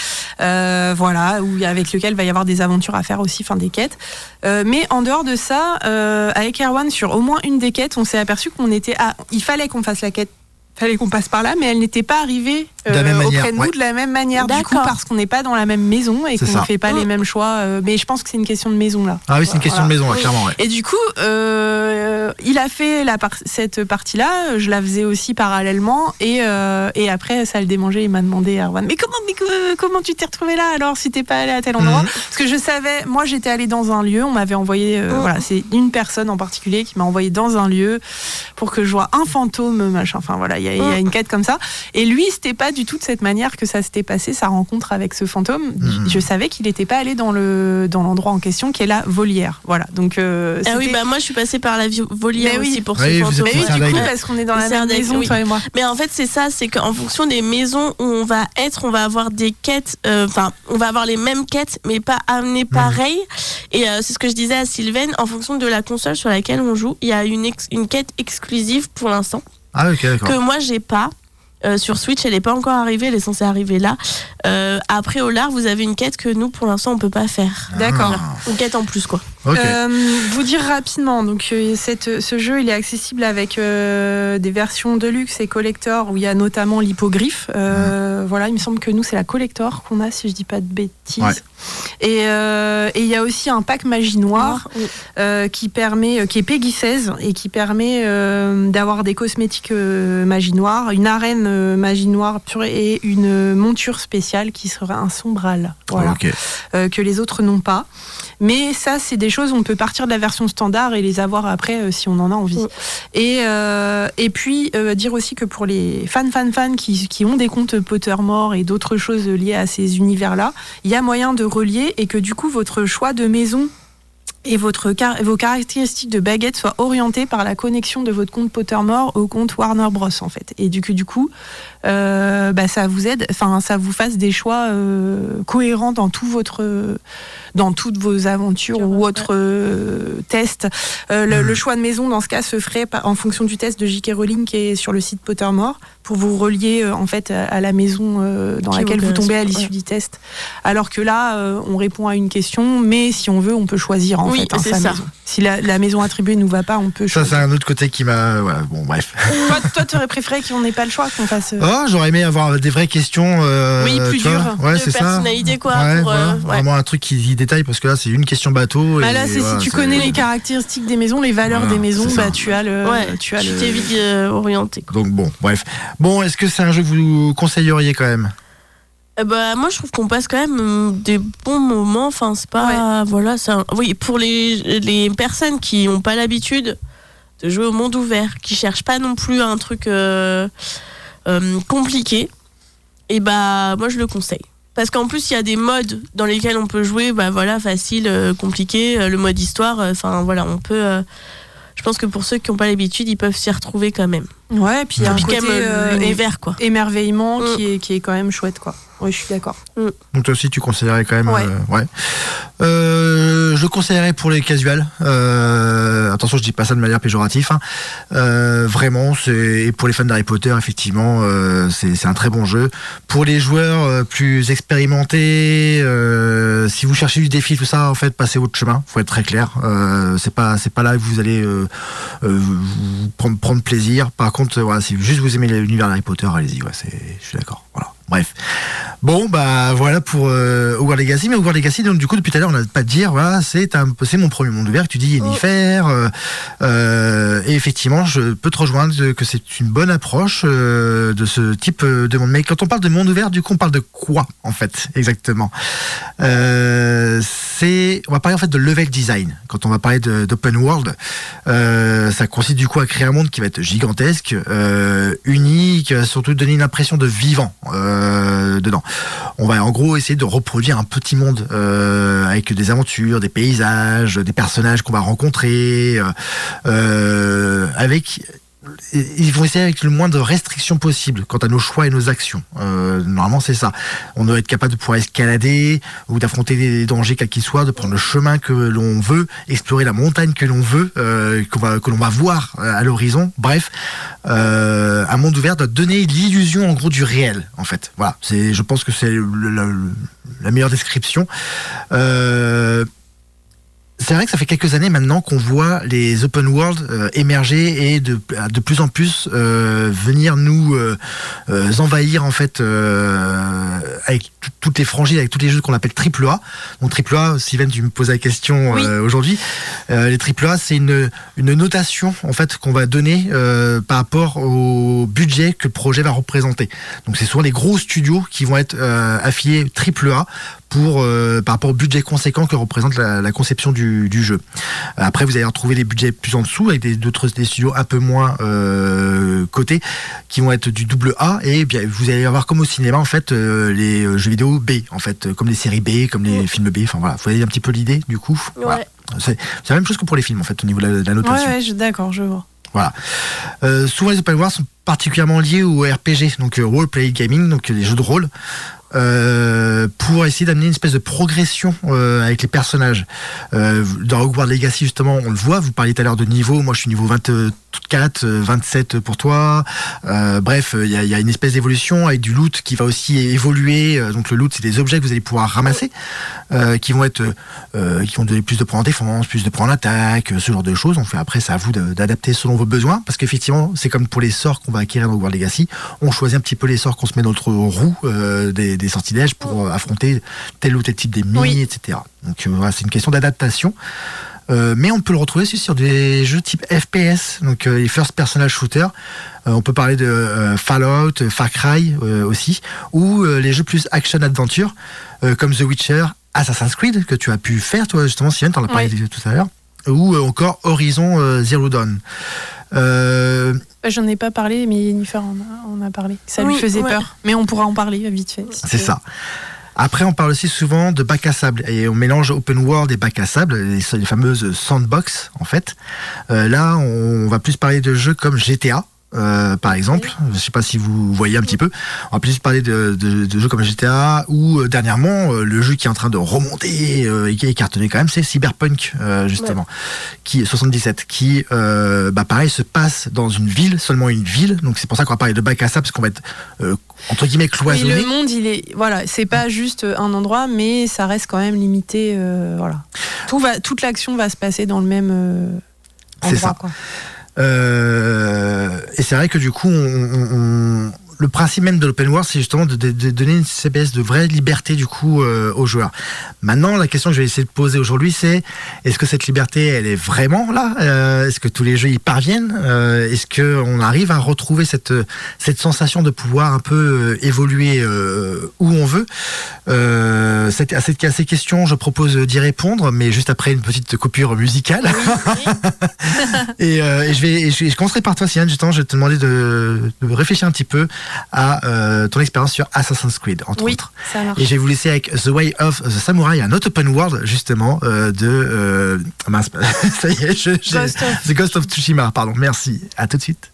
Euh, voilà, où, avec lequel il va y avoir des aventures à faire aussi, enfin des quêtes. Euh, mais en dehors de ça, euh, avec Erwan, sur au moins une des quêtes, on s'est aperçu qu'on était à. Il fallait qu'on fasse la quête, fallait qu'on passe par là, mais elle n'était pas arrivée De la même manière, auprès de nous ouais. de la même manière, du coup, parce qu'on n'est pas dans la même maison et qu'on ne fait pas les mêmes choix. euh, mais je pense que c'est une question de maison là. Ah oui, c'est une question de maison, ouais, clairement. Ouais. Et du coup, euh, il a fait la par- cette partie-là. Je la faisais aussi parallèlement. Et, euh, et après, ça le démangeait. Il m'a demandé, Erwan, mais comment, mais comment tu t'es retrouvé là alors si t'es pas allé à tel endroit Mhm. Parce que je savais, moi j'étais allée dans un lieu. On m'avait envoyé, euh, Mhm. voilà, c'est une personne en particulier qui m'a envoyé dans un lieu pour que je vois un fantôme, machin. Enfin voilà, il y, y a une quête comme ça. Et lui, c'était pas du tout de cette manière que ça s'était passé sa rencontre avec ce fantôme. Mhm. Je savais qu'il n'était pas allé dans le dans l'endroit en question, qui est la volière. Voilà. Donc euh, Ah oui, bah moi je suis passée par la volière Mais oui. aussi pour Oui, ce fantôme. Mais oui, du coup, parce qu'on est dans la même maison, oui. toi et moi. Mais en fait, c'est ça, c'est qu'en fonction des maisons où on va être, on va avoir des quêtes, euh, enfin, on va avoir les mêmes quêtes, mais pas amenées pareil. Et euh, c'est ce que je disais à Sylvain, en fonction de la console sur laquelle on joue, il y a une, ex- une quête exclusive pour l'instant, Ah, ok, d'accord. que moi j'ai pas. Euh, sur Switch, elle n'est pas encore arrivée, elle est censée arriver là. Euh, après, au lard, vous avez une quête que nous, pour l'instant, on peut pas faire. D'accord. Une quête en plus, quoi. Euh, vous dire rapidement, donc euh, cette, ce jeu il est accessible avec euh, des versions deluxe et collector où il y a notamment l'hippogriffe. Euh, Voilà, il me semble que nous c'est la collector qu'on a si je dis pas de bêtises. Ouais. Et euh, et il y a aussi un pack magie noire euh, qui permet, euh, qui est Peggy 16 et qui permet euh, d'avoir des cosmétiques euh, magie noire, une arène euh, magie noire pure et une monture spéciale qui sera un sombral. Voilà euh, que les autres n'ont pas. Mais ça, c'est des choses, on peut partir de la version standard et les avoir après euh, si on en a envie. Mm. Et, euh, et puis, euh, dire aussi que pour les fans, fans, fans qui, qui ont des comptes Pottermore et d'autres choses liées à ces univers-là, il y a moyen de relier et que du coup, votre choix de maison et votre car- vos caractéristiques de baguette soient orientées par la connexion de votre compte Pottermore au compte Warner Bros en fait et du coup du coup euh, bah, ça vous aide enfin ça vous fasse des choix euh, cohérents dans tout votre dans toutes vos aventures ou autres euh, tests Euh, le, le choix de maison dans ce cas se ferait en fonction du test de J.K. Rowling qui est sur le site Pottermore pour vous relier euh, en fait à, la maison euh, dans Qui laquelle vous tombez à l'issue ouais. du test alors que là euh, on répond à une question mais si on veut on peut choisir en Oui, fait hein, c'est sa ça. maison. si la, la maison attribuée nous va pas on peut Ça, c'est choisir un autre côté qui m'a. Voilà, bon, bref. toi, toi tu aurais préféré qu'on n'ait pas le choix qu'on fasse euh, Oh, j'aurais aimé avoir des vraies questions. euh, Oui, plus dures. Ouais, De c'est ça. personnalité, quoi, Ouais, pour, euh, voilà. ouais. Vraiment un truc qui, parce que là, c'est une question bateau. Bah là, c'est voilà, si tu connais les caractéristiques des maisons, les valeurs Voilà, des maisons, ça. bah tu as le, Ouais, tu as le. t'es vite euh, orienté. quoi. Donc bon, bref. Bon, est-ce que c'est un jeu que vous conseilleriez quand même? Euh, bah, moi, je trouve qu'on passe quand même des bons moments. Enfin, c'est pas. Voilà, c'est un- Oui, pour les, les personnes qui n'ont pas l'habitude de jouer au monde ouvert, qui cherchent pas non plus un truc euh, euh, compliqué, et bah, moi, je le conseille. Parce qu'en plus, il y a des modes dans lesquels on peut jouer, bah voilà, facile, euh, compliqué, euh, le mode histoire, euh, enfin voilà, on peut. euh, je pense que pour ceux qui n'ont pas l'habitude, ils peuvent s'y retrouver quand même. Ouais, et puis il y a un côté même, euh, quoi. émerveillement Mm. qui est qui est quand même chouette quoi. Oui, je suis d'accord. Donc toi aussi, tu conseillerais quand même. Ouais. euh, ouais. Euh, je conseillerais pour les casuals. Euh, attention, je dis pas ça de manière péjorative. hein. Euh, vraiment, c'est et pour les fans d'Harry Potter, effectivement, euh, c'est un très bon jeu. Pour les joueurs euh, plus expérimentés, euh, si vous cherchez du défi, tout ça, en fait, passez votre chemin. Faut être très clair. Euh, c'est pas c'est pas là que vous allez euh, euh, vous prendre prendre plaisir. Par contre, voilà, si juste vous aimez l'univers d'Harry Potter, allez-y. Ouais, c'est je suis d'accord. Voilà. Bref. Bon, bah voilà pour euh, Hogwarts Legacy. Mais Hogwarts Legacy, donc du coup, depuis tout à l'heure, on n'a pas de dire, voilà, c'est un, c'est mon premier monde ouvert. Tu dis Yennefer. Euh, euh, et effectivement, je peux te rejoindre que c'est une bonne approche euh, de ce type de monde. Mais quand on parle de monde ouvert, du coup, on parle de quoi en fait exactement? C'est, on va parler en fait de level design. Quand on va parler d'open world, ça consiste du coup à créer un monde qui va être gigantesque, unique, surtout donner une impression de vivant euh, dedans. On va en gros essayer de reproduire un petit monde euh, avec des aventures, des paysages, des personnages qu'on va rencontrer, euh, euh, avec ils vont essayer avec le moins de restrictions possible quant à nos choix et nos actions. Euh, normalement, c'est ça. On doit être capable de pouvoir escalader ou d'affronter des dangers quels qu'ils soient, de prendre le chemin que l'on veut, explorer la montagne que l'on veut, euh, que l'on va voir euh, à l'horizon. Bref, un monde ouvert doit donner l'illusion en gros du réel, en fait. Voilà. Je pense que c'est la meilleure description. C'est vrai que ça fait quelques années maintenant qu'on voit les open world euh, émerger et de, de plus en plus euh, venir nous euh, envahir en fait avec tout- toutes les franchises, avec tous les jeux qu'on appelle triple A. Donc triple A, Steven, tu me poses la question Oui. aujourd'hui. Les triple A, c'est une, une notation en fait qu'on va donner par rapport au budget que le projet va représenter. Donc c'est souvent les gros studios qui vont être affiliés triple A pour euh, par rapport au budget conséquent que représente la, la conception du, du jeu. Après, vous allez retrouver des budgets plus en dessous avec des d'autres des studios un peu moins euh, cotés qui vont être du double A et bien vous allez avoir comme au cinéma en fait euh, les euh, jeux vidéo B en fait comme les séries B, comme les films B. Enfin voilà, vous voyez un petit peu l'idée du coup. Voilà. C'est c'est la même chose que pour les films en fait au niveau de la, de la Ouais, notation. ouais, je- d'accord, je vois. Voilà. Euh, souvent les open world sont particulièrement liés au RPG, donc euh, role play gaming, donc euh, les jeux de rôle, euh, pour essayer d'amener une espèce de progression euh, avec les personnages. Euh, dans Hogwarts Legacy justement, on le voit. Vous parliez tout à l'heure de niveau. Moi, je suis niveau 24, euh, 27 pour toi. Bref, il y, a- une espèce d'évolution avec du loot qui va aussi évoluer. Donc le loot, c'est des objets que vous allez pouvoir ramasser, qui vont être, qui vont donner plus de points en défense, plus de points en attaque, ce genre de choses. Donc après, c'est à vous d'adapter selon vos besoins, parce qu'effectivement, c'est comme pour les sorts qu'on va acquérir dans Hogwarts Legacy. On choisit un petit peu les sorts qu'on se met dans notre roue des sortilèges pour euh, affronter tel ou tel type d'ennemis, Oui. etc. Donc euh, voilà, c'est une question d'adaptation. Euh, mais on peut le retrouver aussi sur des jeux type FPS, donc euh, les first personal shooters. Euh, on peut parler de Fallout, Far Cry aussi, ou les jeux plus action adventure comme The Witcher, Assassin's Creed que tu as pu faire toi justement, Sylvain, t'en as parlé tout à l'heure, ou encore Horizon Zero Dawn. Euh, Euh, J'en ai pas parlé, mais Jennifer en a, parlé. Ça Oui, lui faisait ouais. peur. Mais on pourra en parler vite fait. si C'est ça. Après, on parle aussi souvent de bac à sable et on mélange open world et bac à sable, les, les fameuses sandbox en fait. Euh, là, on va plus parler de jeux comme GTA. Euh, par exemple, je sais pas si vous voyez un petit peu. On va plus parler de, de- de jeux comme GTA ou euh, dernièrement euh, le jeu qui est en train de remonter et qui est cartonné quand même, c'est Cyberpunk justement, qui 77, qui bah pareil se passe dans une ville, seulement une ville. Donc c'est pour ça qu'on va parler de bac à sable parce qu'on va être entre guillemets Oui, cloisonné. le monde, il est voilà, c'est pas juste un endroit, mais ça reste quand même limité. voilà, tout va, toute l'action va se passer dans le même endroit. ça. Quoi. Euh, et c'est vrai que du coup, on, on- le principe même de l'open world, c'est justement de, de- de donner une CBS de vraie liberté du coup euh, aux joueurs. Maintenant, la question que je vais essayer de poser aujourd'hui, c'est est-ce que cette liberté, elle est vraiment là? Euh, Est-ce que tous les jeux y parviennent? Euh, Est-ce que on arrive à retrouver cette cette sensation de pouvoir un peu évoluer où on veut? Cette- à, cette, à ces questions, je propose d'y répondre, mais juste après une petite coupure musicale. Et, et je vais, et je, commencerai par toi, Sian. Justement, je vais te demander de, de réfléchir un petit peu à euh, ton expérience sur Assassin's Creed, entre Oui, autres. ça marche. Et je vais vous laisser avec The Way of the Samurai, un autre open world, justement, euh, de. Euh, mince, ça y est, je, j'ai- Ghost of- The Ghost of Tsushima, pardon. Merci. À tout de suite.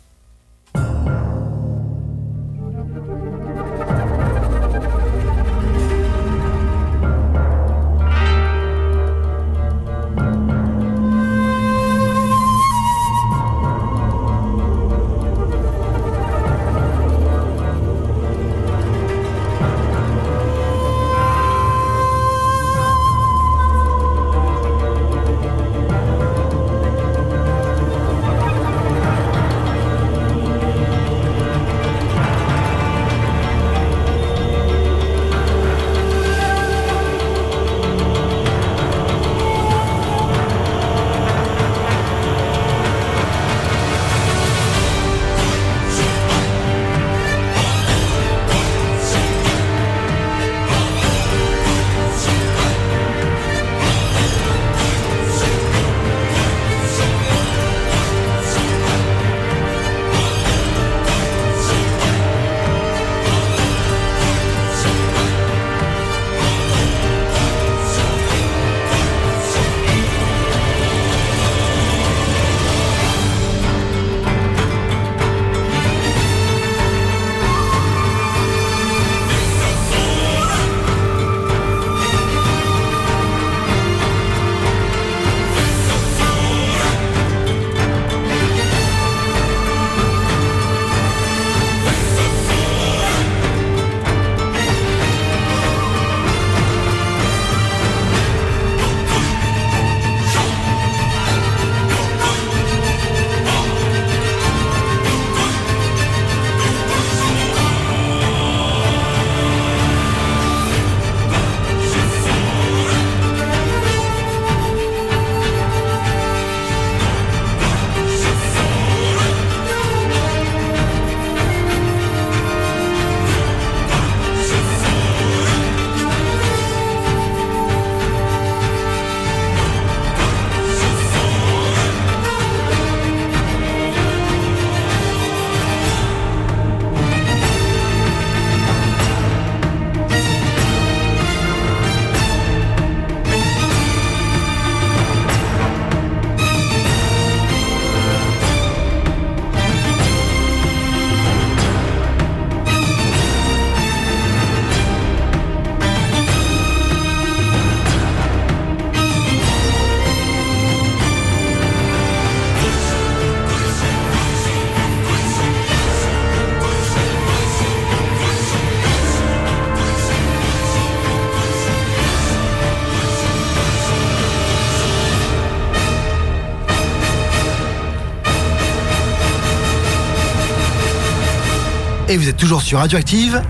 Et vous êtes toujours sur Radioactive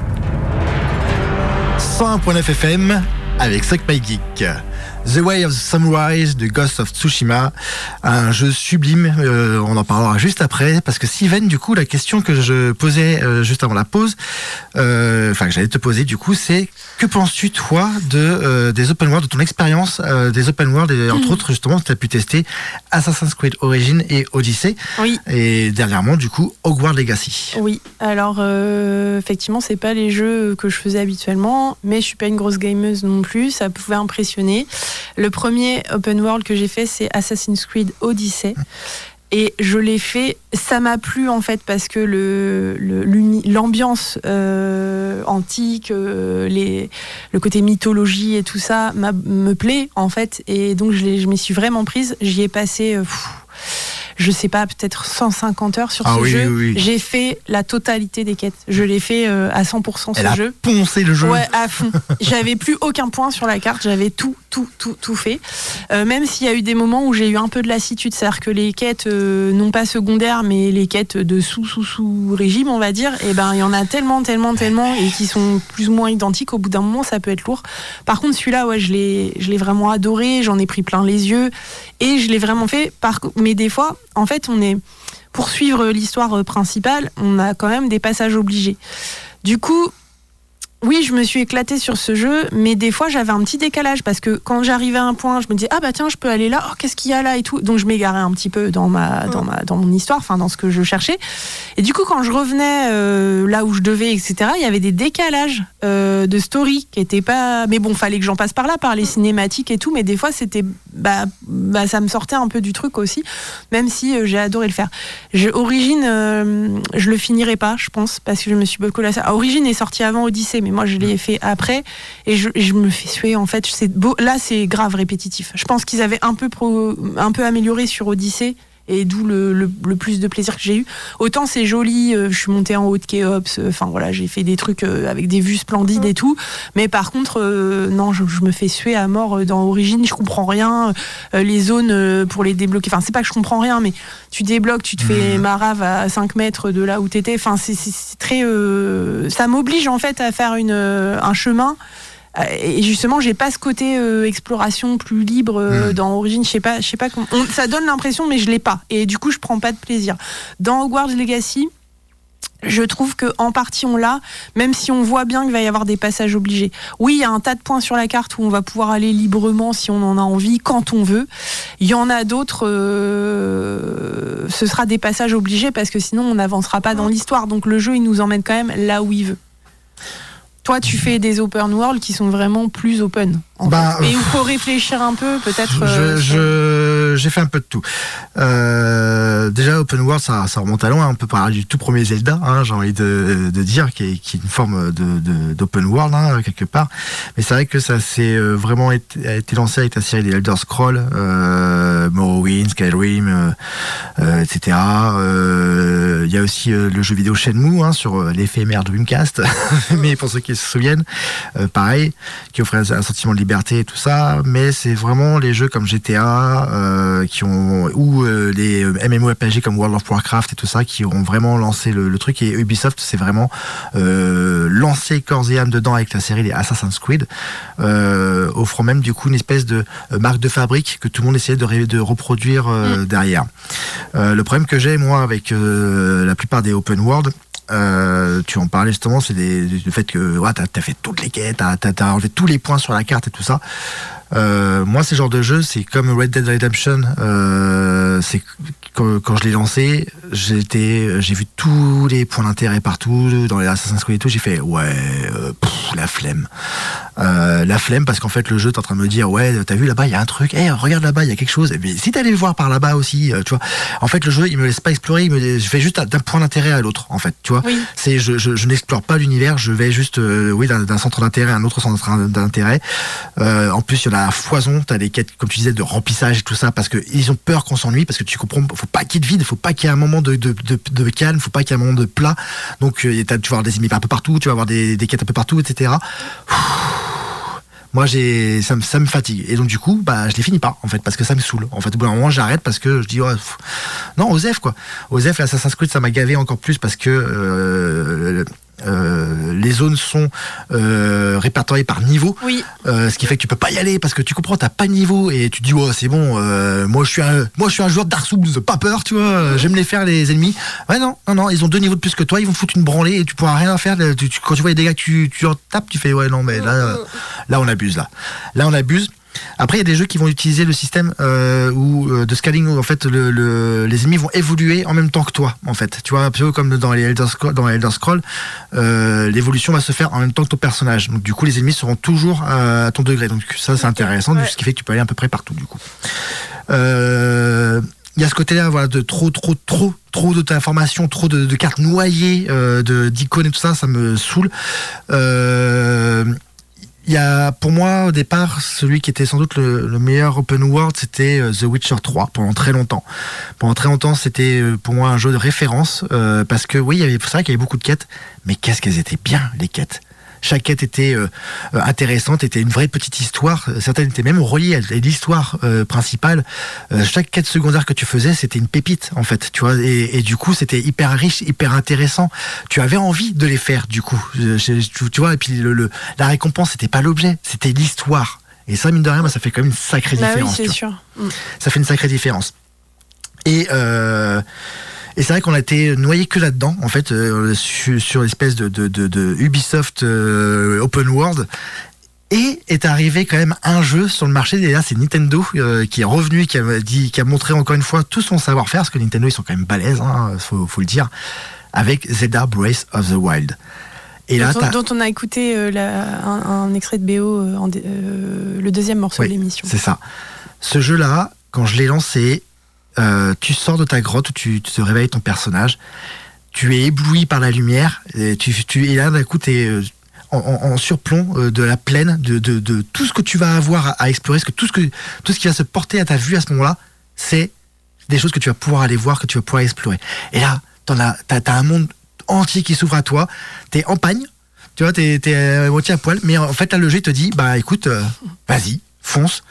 101.9 FM avec Suck. The Way of the Samurai de Ghost of Tsushima, un jeu sublime. euh, on en parlera juste après parce que Steven, du coup, la question que je posais euh, juste avant la pause, enfin que j'allais te poser, du coup, c'est que penses-tu toi de euh, des open world, de ton expérience euh, des open world et entre autres justement, tu as pu tester Assassin's Creed Origins et Odyssey Oui. et dernièrement, du coup, Hogwarts Legacy. Oui, alors euh, effectivement, c'est pas les jeux que je faisais habituellement, mais je suis pas une grosse gameuse non plus, ça pouvait impressionner. Le premier open world que j'ai fait, c'est Assassin's Creed Odyssey. Et je l'ai fait, ça m'a plu en fait parce que le le- l'ambiance euh, antique, euh, les, le côté mythologie et tout ça m'a- me plaît en fait. Et donc je, l'ai- je m'y suis vraiment prise. J'y ai passé, euh, je sais pas, peut-être 150 heures sur Ah ce oui, jeu. oui, oui. J'ai fait la totalité des quêtes. Je l'ai fait euh, à 100% Elle ce a jeu. poncé le jeu. Ouais, à fond. J'avais plus aucun point sur la carte, j'avais tout, tout, tout, tout fait. Euh, même s'il y a eu des moments où j'ai eu un peu de lassitude, c'est-à-dire que les quêtes, euh, non pas secondaires, mais les quêtes de sous, sous, sous régime, on va dire, et ben il y en a tellement, tellement, tellement, et qui sont plus ou moins identiques. Au bout d'un moment, ça peut être lourd. Par contre, celui-là, ouais, je l'ai, je l'ai vraiment adoré. J'en ai pris plein les yeux, et je l'ai vraiment fait. Par, mais des fois, en fait, on est pour suivre l'histoire euh, principale, on a quand même des passages obligés. Du coup, oui, je me suis éclatée sur ce jeu, mais des fois j'avais un petit décalage parce que quand j'arrivais à un point, je me disais ah bah tiens, je peux aller là. Oh, qu'est-ce qu'il y a là et tout. Donc je m'égarais un petit peu dans ma dans ma dans mon histoire, enfin dans ce que je cherchais. Et du coup, quand je revenais euh, là où je devais, etc., il y avait des décalages euh, de story qui étaient pas. Mais bon, fallait que j'en passe par là, par les cinématiques et tout. Mais des fois, c'était bah, bah ça me sortait un peu du truc aussi, même si euh, j'ai adoré le faire. Je, Origine, je le finirai pas, je pense, parce que je me suis beaucoup lassée. Ah, Origine est sorti avant Odyssée, mais moi je l'ai fait après et je, me fais suer. En fait. Là, c'est grave répétitif. Je pense qu'ils avaient un peu un peu amélioré sur Odyssée. Et d'où le, le- le plus de plaisir que j'ai eu. Autant c'est joli, euh, je suis montée en haut de Kéops, euh, enfin voilà, j'ai fait des trucs euh, avec des vues splendides et tout. Mais par contre, euh, non, je, je me fais suer à mort dans Origine, je comprends rien. Les zones pour les débloquer, enfin c'est pas que je comprends rien, mais tu débloques, tu te fais marave à 5 mètres de là où t'étais. Enfin c'est très, euh, ça m'oblige en fait à faire une, un chemin. Euh, Et justement, j'ai pas ce côté euh, exploration plus libre euh, dans Origin. Je sais pas, je sais pas comment. on- ça donne l'impression, mais je l'ai pas. Et du coup, je prends pas de plaisir. Dans Hogwarts Legacy, je trouve que en partie on l'a, même si on voit bien qu'il va y avoir des passages obligés. Oui, il y a un tas de points sur la carte où on va pouvoir aller librement si on en a envie, quand on veut. Il y en a d'autres, euh, ce sera des passages obligés parce que sinon on n'avancera pas dans l'histoire. Donc le jeu, il nous emmène quand même là où il veut. Toi, tu fais des open world qui sont vraiment plus open. en Bah, fait. Et euh, il faut réfléchir un peu, peut-être. Je- euh, j'ai fait un peu de tout. Euh, déjà, Open World, ça, remonte à loin. On peut parler du tout premier Zelda, hein, j'ai envie de, dire, qui est, une forme de, d'Open World, hein, quelque part. Mais c'est vrai que ça s'est euh, vraiment été, lancé avec la série des Elder Scrolls, euh, Morrowind, Skyrim, euh, etc. Il y a aussi le jeu vidéo Shenmue, hein, sur l'éphémère Dreamcast. Mais pour ceux qui se souviennent, pareil, qui offrait un sentiment de liberté et tout ça. Mais c'est vraiment les jeux comme GTA, euh, qui ont ou euh, les MMORPG comme World of Warcraft et tout ça, qui ont vraiment lancé le, le truc. Et Ubisoft, c'est vraiment euh, lancé corps et âme dedans avec la série des Assassin's Creed, euh, offrant même du coup une espèce de euh, marque de fabrique que tout le monde essayait de, reproduire euh, derrière. Euh, le problème que j'ai moi avec euh, la plupart des open world, euh, tu en parlais justement, c'est le fait que ouais, t'as as fait toutes les quêtes, t'as as, enlevé tous les points sur la carte et tout ça. Euh, moi, ces genres de jeux, c'est comme Red Dead Redemption. Euh, c'est quand, je l'ai lancé, j'ai vu tous les points d'intérêt partout dans les Assassin's Creed et tout. J'ai fait ouais, euh, la flemme, Euh, la flemme parce qu'en fait le jeu t'es en train de me dire ouais, t'as vu là-bas il y a un truc, Eh, regarde là-bas il y a quelque chose. Mais si t'allais le voir par là-bas aussi, euh, tu vois. En fait le jeu il me laisse pas explorer, il me, je vais juste d'un point d'intérêt à l'autre en fait, tu vois. Oui. C'est je, je, je n'explore pas l'univers, je vais juste euh, oui d'un centre d'intérêt à un autre centre d'intérêt. Euh, en plus, il y en a à foison. T'as des quêtes, comme tu disais, de remplissage et tout ça, parce que ils ont peur qu'on s'ennuie, parce que tu comprends, faut pas qu'il y ait de vide, faut pas qu'il y ait un moment de, de, de, de calme, faut pas qu'il y ait un moment de plat. Donc, tu vas avoir des ennemis un peu partout, tu vas avoir des, des quêtes un peu partout, etc. Moi, j'ai, ça, me- ça me fatigue. Et donc, du coup, bah, je les finis pas, en fait, parce que ça me saoule. En fait, au bout d'un moment, j'arrête parce que je dis, non, Osef, quoi. Osef, l'Assassin's Creed, ça m'a gavé encore plus parce que euh, euh, les zones sont euh, répertoriées par niveau. Oui. Euh, ce qui fait que tu peux pas y aller parce que tu comprends, t'as pas de niveau et tu te dis, ouais, c'est bon, moi, je suis un, moi, je suis un joueur de Dark Souls, pas peur, tu vois, j'aime les faire, les ennemis. Ouais, non, non, non, ils ont deux niveaux de plus que toi, ils vont te foutre une branlée et tu pourras rien faire. Tu- tu- quand tu vois les dégâts que tu, tu leur tapes, tu fais, ouais, non, mais là, là, on abuse, là. Là, on abuse. Après, il y a des jeux qui vont utiliser le système euh, où, euh, de scaling où en fait le, le- les ennemis vont évoluer en même temps que toi. En fait, tu vois un peu comme dans les Elder Scrolls, dans les Elder Scrolls, euh, l'évolution va se faire en même temps que ton personnage. Donc du coup, les ennemis seront toujours à ton degré. Donc ça, c'est intéressant, Ouais. ce qui fait que tu peux aller à peu près partout du coup. Euh, il y a ce côté-là, voilà, de trop, trop, trop, trop d'informations, trop de, de cartes noyées, euh, de d'icônes et tout ça, ça me saoule. Euh, il y a, pour moi, au départ, celui qui était sans doute le, le meilleur open world, c'était euh, The Witcher 3 pendant très longtemps. Pendant très longtemps, c'était euh, pour moi un jeu de référence euh, parce que oui, il y avait, vrai qu'il y avait beaucoup de quêtes, mais qu'est-ce qu'elles étaient bien les quêtes. Chaque quête était euh, intéressante, était une vraie petite histoire. Certaines étaient même reliées à l'histoire euh, principale. Euh, chaque quête secondaire que tu faisais, c'était une pépite en fait, tu vois. Et, et du coup, c'était hyper riche, hyper intéressant. Tu avais envie de les faire, du coup. Tu, vois. Et puis le, le- la récompense, c'était pas l'objet, c'était l'histoire. Et ça, mine de rien, ça fait quand même une sacrée Bah oui, différence. tu c'est sûr. Mm. ça fait une sacrée différence. Et, euh, et c'est vrai qu'on a été noyé que là-dedans, en fait, euh, sur, sur l'espèce de, de, de, de Ubisoft euh, Open World. Et est arrivé quand même un jeu sur le marché, et là c'est Nintendo euh, qui est revenu, qui a, dit, qui a montré encore une fois tout son savoir-faire, parce que Nintendo ils sont quand même balèzes, hein, faut, faut le dire, avec Zelda Breath of the Wild. Et là, dont, t'as- dont on a écouté euh, la- un, un extrait de BO, euh, en euh, le deuxième morceau Oui, de l'émission. C'est ça. Ce jeu-là, quand je l'ai lancé, euh, tu sors de ta grotte tu, tu te réveilles ton personnage, tu es ébloui par la lumière, et, tu, tu, là d'un coup tu es en, en- surplomb euh, de la plaine, de, tout ce que tu vas avoir à, explorer, parce que tout, ce que tout ce qui va se porter à ta vue à ce moment-là, c'est des choses que tu vas pouvoir aller voir, que tu vas pouvoir explorer. Et là, t'en as, un monde entier qui s'ouvre à toi, t'es en pagne, tu vois, t'es, à moitié à poil, mais en fait là le te dit, bah écoute, euh, vas-y, fonce,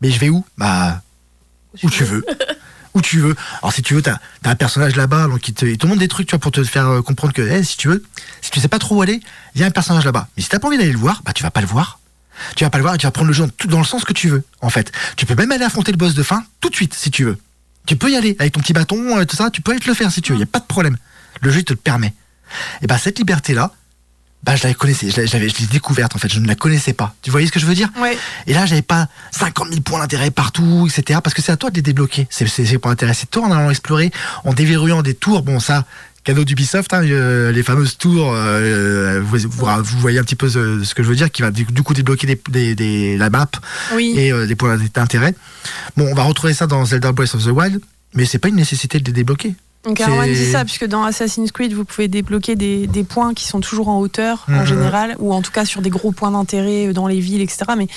mais je vais où? Bah où tu veux. Où tu veux. Alors si tu veux, t'as as un personnage là-bas, donc il te, il te montre des trucs, tu vois, pour te faire euh, comprendre que, eh, si tu veux, si tu sais pas trop où aller, il y a un personnage là-bas. Mais si t'as pas envie d'aller le voir, bah tu vas pas le voir. Tu vas pas le voir et tu vas prendre le jeu dans, tout- dans le sens que tu veux, en fait. Tu peux même aller affronter le boss de fin tout de suite, si tu veux. Tu peux y aller avec ton petit bâton, euh, tout ça, tu peux aller te le faire si tu veux, il y a pas de problème. Le jeu te le permet. Et bah cette liberté-là, bah je la connaissais, je je l'ai découverte en fait, je ne la connaissais pas. Tu voyez ce que je veux dire? Ouais. et là, j'avais pas 50 000 points d'intérêt partout, etc. Parce que c'est à toi de les débloquer. C'est c'est c'est pour intéresser toi en allant explorer, en déverrouillant des tours. Bon, ça, cadeau d'Ubisoft, hein, euh, les fameuses tours. euh, vous, vous, vous voyez un petit peu ce, ce que je veux dire, qui va du, du coup débloquer des, des- des- la map Oui. et euh, des points d'intérêt. Bon, on va retrouver ça dans Zelda Breath of the Wild, mais c'est pas une nécessité de les débloquer. Donc Arwan dit ça, puisque dans Assassin's Creed, vous pouvez débloquer des, des points qui sont toujours en hauteur, en Mhm. général, ou en tout cas sur des gros points d'intérêt euh, dans les villes, etc. Mais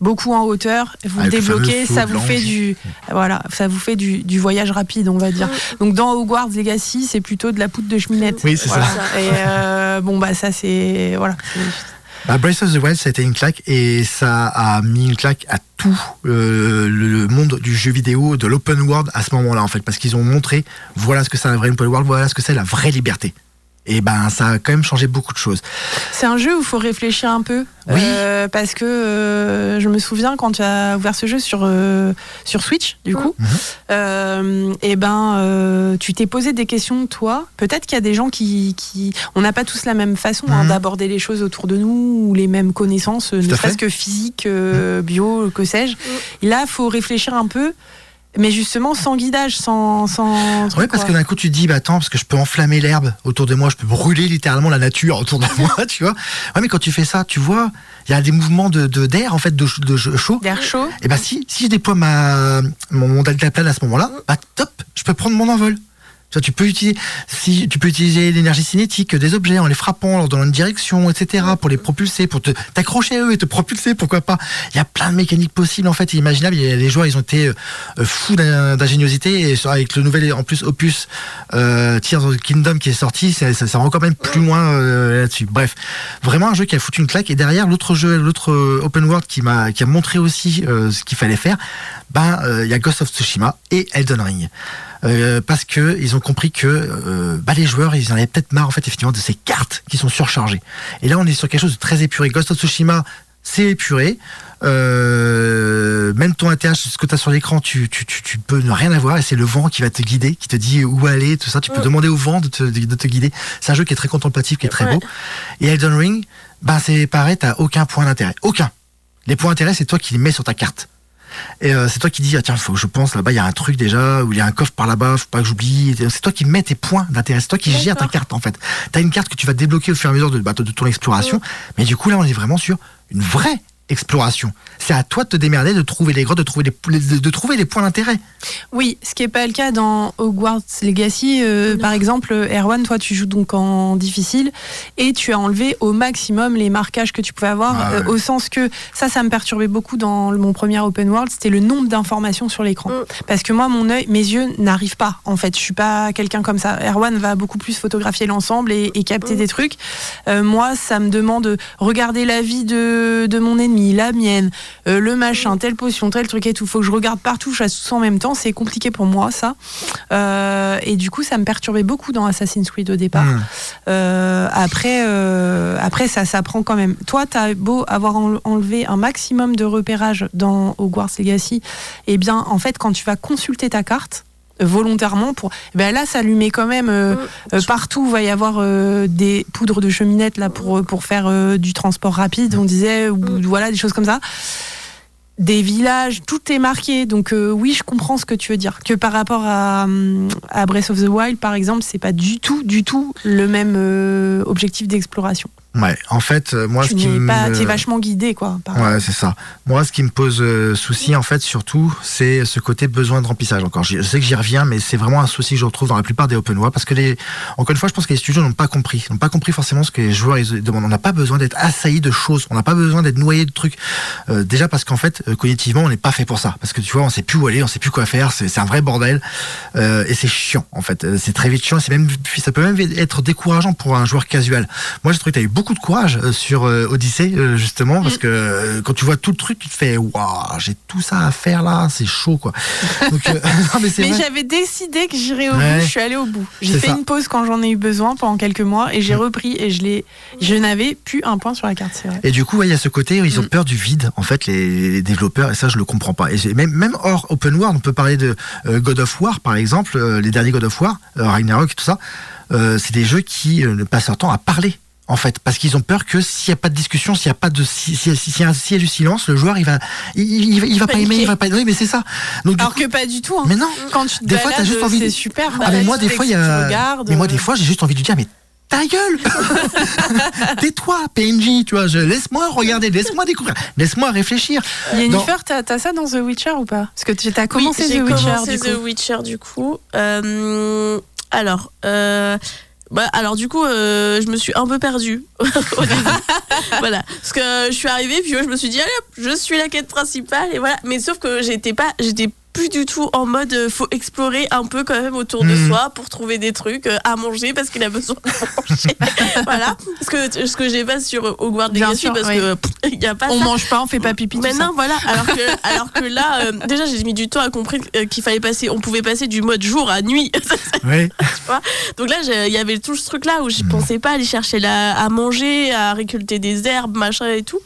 beaucoup en hauteur, vous Avec le débloquez, ça vous fait du, voilà, ça vous fait du, du voyage rapide, on va dire. Donc dans Hogwarts Legacy, c'est plutôt de la poudre de cheminette. Oui, c'est Voilà. ça. Et euh, bon bah ça c'est voilà. Bah, Breath of the Wild, ça a été une claque et ça a mis une claque à tout euh, le monde du jeu vidéo, de l'open world à ce moment-là en fait, parce qu'ils ont montré voilà ce que c'est un vrai open world, voilà ce que c'est la vraie liberté. Et ben ça a quand même changé beaucoup de choses. C'est un jeu où il faut réfléchir un peu. Oui. Euh, parce que euh, je me souviens quand tu as ouvert ce jeu sur, euh, sur Switch, du coup, Mhm. euh, et ben, euh, tu t'es posé des questions, toi. Peut-être qu'il y a des gens qui. qui... On n'a pas tous la même façon hein, Mhm. d'aborder les choses autour de nous, ou les mêmes connaissances, ne serait-ce que physique, euh, bio, que sais-je. Et là, il faut réfléchir un peu. Mais justement, sans guidage, sans. sans truc, Oui, parce quoi. que d'un coup tu te dis, bah attends, parce que je peux enflammer l'herbe autour de moi, je peux brûler littéralement la nature autour de moi, tu vois. Ouais, mais quand tu fais ça, tu vois, il y a des mouvements de d'air en fait, de, de ch- chaud. D'air chaud. Et bah si, si je déploie ma, mon, mon deltaplane à ce moment-là, bah top, je peux prendre mon envol. Tu peux utiliser, si tu peux utiliser l'énergie cinétique des objets en les frappant, en leur donnant une direction, etc., pour les propulser, pour te t'accrocher à eux et te propulser, pourquoi pas. Il y a plein de mécaniques possibles en fait, imaginables. Les joueurs, ils ont été euh, fous d'in- d'ingéniosité et avec le nouvel en plus opus euh, Tears of the Kingdom qui est sorti, ça, rend quand même plus loin euh, là-dessus. Bref, vraiment un jeu qui a foutu une claque. Et derrière, l'autre jeu, l'autre euh, open world qui m'a qui a montré aussi ce qu'il fallait faire, ben il y a Ghost of Tsushima et Elden Ring. Euh, parce que ils ont compris que euh, bah, les joueurs ils en avaient peut-être marre en fait effectivement de ces cartes qui sont surchargées. Et là on est sur quelque chose de très épuré. Ghost of Tsushima c'est épuré. Euh, même ton ATH, ce que tu as sur l'écran, tu, tu, tu, tu peux ne rien avoir et c'est le vent qui va te guider, qui te dit où aller, tout ça. Tu peux Mm. demander au vent de te, de te guider. C'est un jeu qui est très contemplatif, qui est très Ouais. beau. Et Elden Ring, bah c'est pareil, t'as aucun point d'intérêt. Aucun. Les points d'intérêt, c'est toi qui les mets sur ta carte. Et euh, c'est toi qui dis, ah, tiens, faut que je pense, là-bas, il y a un truc déjà, ou il y a un coffre par là-bas, faut pas que j'oublie. C'est toi qui mets tes points d'intérêt, c'est toi qui gères ta carte, en fait. T'as une carte que tu vas débloquer au fur et à mesure de, bah, de, ton exploration. Mais du coup, là, on est vraiment sur une vraie exploration. C'est à toi de te démerder, de trouver les grottes, de trouver les, de, de trouver les points d'intérêt. Oui, ce qui n'est pas le cas dans Hogwarts Legacy. euh, par exemple, Erwan, toi, tu joues donc en difficile et tu as enlevé au maximum les marquages que tu pouvais avoir, Ah euh, ouais. au sens que ça, ça me perturbait beaucoup dans le- mon premier open world, c'était le nombre d'informations sur l'écran. Mm. Parce que moi, mon œil, mes yeux n'arrivent pas. En fait, je suis pas quelqu'un comme ça. Erwan va beaucoup plus photographier l'ensemble et, et capter Mm. des trucs. Euh, moi, ça me demande de regarder la vie de, de mon ennemi, la mienne, euh, le machin, telle potion, tel truc et tout. Faut que je regarde partout, je fasse tout ça en même temps. C'est compliqué pour moi, ça. Euh, et du coup, ça me perturbait beaucoup dans Assassin's Creed au départ. Mm. Euh, après, après, ça s'apprend quand même. Toi, t'as beau avoir enle- enlevé un maximum de repérage dans Hogwarts Legacy, et bien, en fait, quand tu vas consulter ta carte volontairement pour eh ben là ça lui met quand même euh, Mm. euh, partout va y avoir euh, des poudres de cheminette là pour pour faire euh, du transport rapide on disait ou Mm. voilà des choses comme ça des villages, tout est marqué. Donc euh, oui, je comprends ce que tu veux dire. Que par rapport à, à Breath of the Wild, par exemple, c'est pas du tout, du tout le même euh, objectif d'exploration. Ouais, en fait, euh, moi, tu ce qui me... pas, t'es vachement guidé, quoi. par- Ouais, c'est ça. Moi, ce qui me pose euh, souci, en fait, surtout, c'est ce côté besoin de remplissage. Encore, je sais que j'y reviens, mais c'est vraiment un souci que je retrouve dans la plupart des open world, parce que les, encore une fois, je pense que les studios n'ont pas compris, n'ont pas compris forcément ce que les joueurs ils demandent. On n'a pas besoin d'être assailli de choses, on n'a pas besoin d'être noyé de trucs. Euh, déjà parce qu'en fait, cognitivement, on n'est pas fait pour ça, parce que tu vois, on sait plus où aller, on sait plus quoi faire, c'est un vrai bordel, euh, et c'est chiant, en fait. C'est très vite chiant, c'est même, ça peut même être décourageant pour un joueur casual. Moi, j'ai trouvé que tu as eu beaucoup de courage euh, sur euh, Odyssey, euh, justement, parce que quand tu vois tout le truc, tu te fais waouh, j'ai tout ça à faire là, c'est chaud, quoi. Donc, euh, non, mais j'avais décidé que j'irais au Ouais. bout, je suis allée au bout. J'ai fait ça. une pause quand j'en ai eu besoin pendant quelques mois et j'ai repris et je l'ai, je n'avais plus un point sur la carte, c'est vrai. Et du coup, ouais, il y a ce côté où ils ont Mm. peur du vide, en fait, les, les développeurs, et ça, je le comprends pas. Et même, même hors open world, on peut parler de God of War, par exemple, les derniers God of War, Ragnarok, tout ça. Euh, c'est des jeux qui euh, ne passent leur temps à parler. En fait, parce qu'ils ont peur que s'il n'y a pas de discussion, s'il n'y a pas de, si- si- si- s'il y a s'il y a du silence, le joueur il va, il, il, il va- pas aimer, il va pas. Oui, mais c'est ça. Donc Alors coup- que pas du tout. hein. mais non. Quand tu te Des fois, t'as juste envie de- c'est super. Ah, mais Bah, moi, des fois, il y a. regardes, mais moi, des euh, fois, j'ai juste envie de dire, mais ta gueule Tais-toi, PNJ, tu vois. Laisse-moi regarder, laisse-moi découvrir, laisse-moi réfléchir. Yennefer, t'as t'as ça dans The Witcher ou pas? Parce que tu as commencé Oui, The Witcher commencé du The coup. Witcher du coup. Euh, alors, euh, bah, alors du coup, euh, je me suis un peu perdue voilà, parce que je suis arrivée puis je me suis dit allez, hop, je suis la quête principale et voilà. Mais sauf que j'étais pas, j'étais plus du tout en mode euh, faut explorer un peu quand même autour de Mhm. soi pour trouver des trucs euh, à manger parce qu'il a besoin de manger. voilà, ce que ce que j'ai pas sur Hogwarts Bien Legacy parce oui. que il y a pas On ça. mange pas, on fait pas pipi. Maintenant, voilà. Alors que, alors que là, euh, déjà, j'ai mis du temps à comprendre euh, qu'il fallait passer, on pouvait passer du mode jour à nuit. Oui. Donc là, il y avait tout ce truc-là où je Hmm. pensais pas aller chercher la, à manger, à récolter des herbes, machin et tout.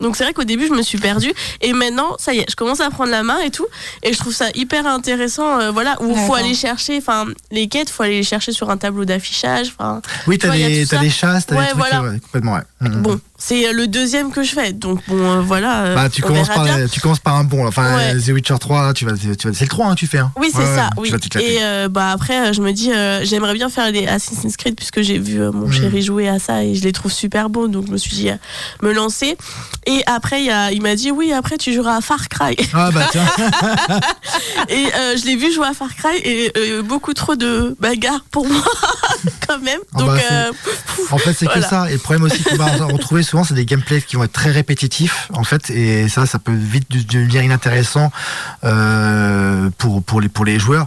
Donc c'est vrai qu'au début, je me suis perdue. Et maintenant, ça y est, je commence à prendre la main et tout. Et je trouve ça hyper intéressant. euh, voilà, où il faut aller chercher, enfin, les quêtes, faut aller les chercher sur un tableau d'affichage. Enfin, Oui, t'as des, ça. des chasses, t'as Ouais, des trucs, voilà. ouais, complètement, ouais. Mhm. bon, c'est le deuxième que je fais. Donc bon, euh, voilà. euh, Bah, tu, commences par, bien. tu commences par un bon. Enfin, Ouais. euh, The Witcher 3, tu vas, tu vas, c'est le 3 hein, tu fais. Hein. Oui, c'est Ouais, ça. Oui. Et euh, bah après, euh, je me dis, euh, j'aimerais bien faire les Assassin's Creed puisque j'ai vu euh, mon Mm. chéri jouer à ça et je les trouve super beaux. Donc je me suis dit, euh, me lancer. Et après, il, y a, il m'a dit, oui, après tu joueras à Far Cry. Ah bah tiens. et euh, je l'ai vu jouer à Far Cry et euh, beaucoup trop de bagarres pour moi, quand même. Ah Donc bah, euh, En fait, c'est Voilà. que ça. Et le problème aussi qu'on va retrouver c'est des gameplays qui vont être très répétitifs, en fait. Et ça, ça peut vite devenir inintéressant euh, pour, pour, les, pour les joueurs.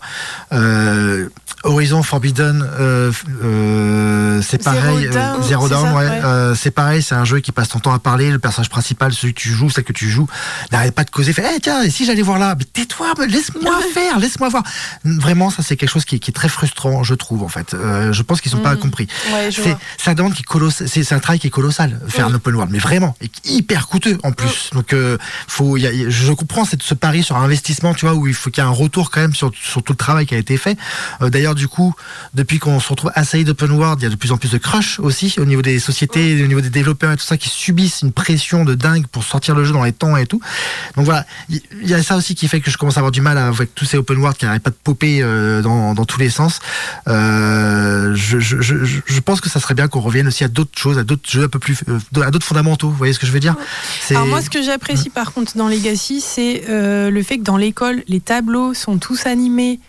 Euh, Horizon Forbidden, euh, euh, c'est pareil. euh, Zero ouais. ouais. Euh, c'est pareil, c'est un jeu qui passe ton temps à parler. Le personnage principal, celui que tu joues, celle que tu joues, n'arrête pas de causer. Fait, Eh, tiens, et si j'allais voir là? Mais tais-toi, mais laisse-moi faire, laisse-moi voir. Vraiment, ça, c'est quelque chose qui, qui est très frustrant, je trouve, en fait. Je pense qu'ils sont pas Mm. compris. Ouais, C'est un demande qui est colossal, c'est c'est un travail qui est colossal faire Oui. un open world, mais vraiment et hyper coûteux en plus. Donc euh, faut, y a- je comprends ce pari sur investissement, tu vois, où il faut qu'il y ait un retour quand même sur, sur tout le travail qui a été fait. D'ailleurs, du coup, depuis qu'on se retrouve assailli d'open world, il y a de plus en plus de crush aussi au niveau des sociétés, au niveau des développeurs et tout ça qui subissent une pression de dingue pour sortir le jeu dans les temps et tout. Donc voilà, il y a ça aussi qui fait que je commence à avoir du mal avec tous ces open world qui n'arrêtent pas de popper euh, dans, dans tous les sens. Euh, je, je, je, je pense que ça serait bien qu'on revienne aussi à d'autres choses, à d'autres jeux un peu plus, euh, à d'autres fondamentaux. Vous voyez ce que je veux dire? Alors moi, ce que j'apprécie par contre dans Legacy, c'est euh, le fait que dans l'école, les tableaux sont tous animés,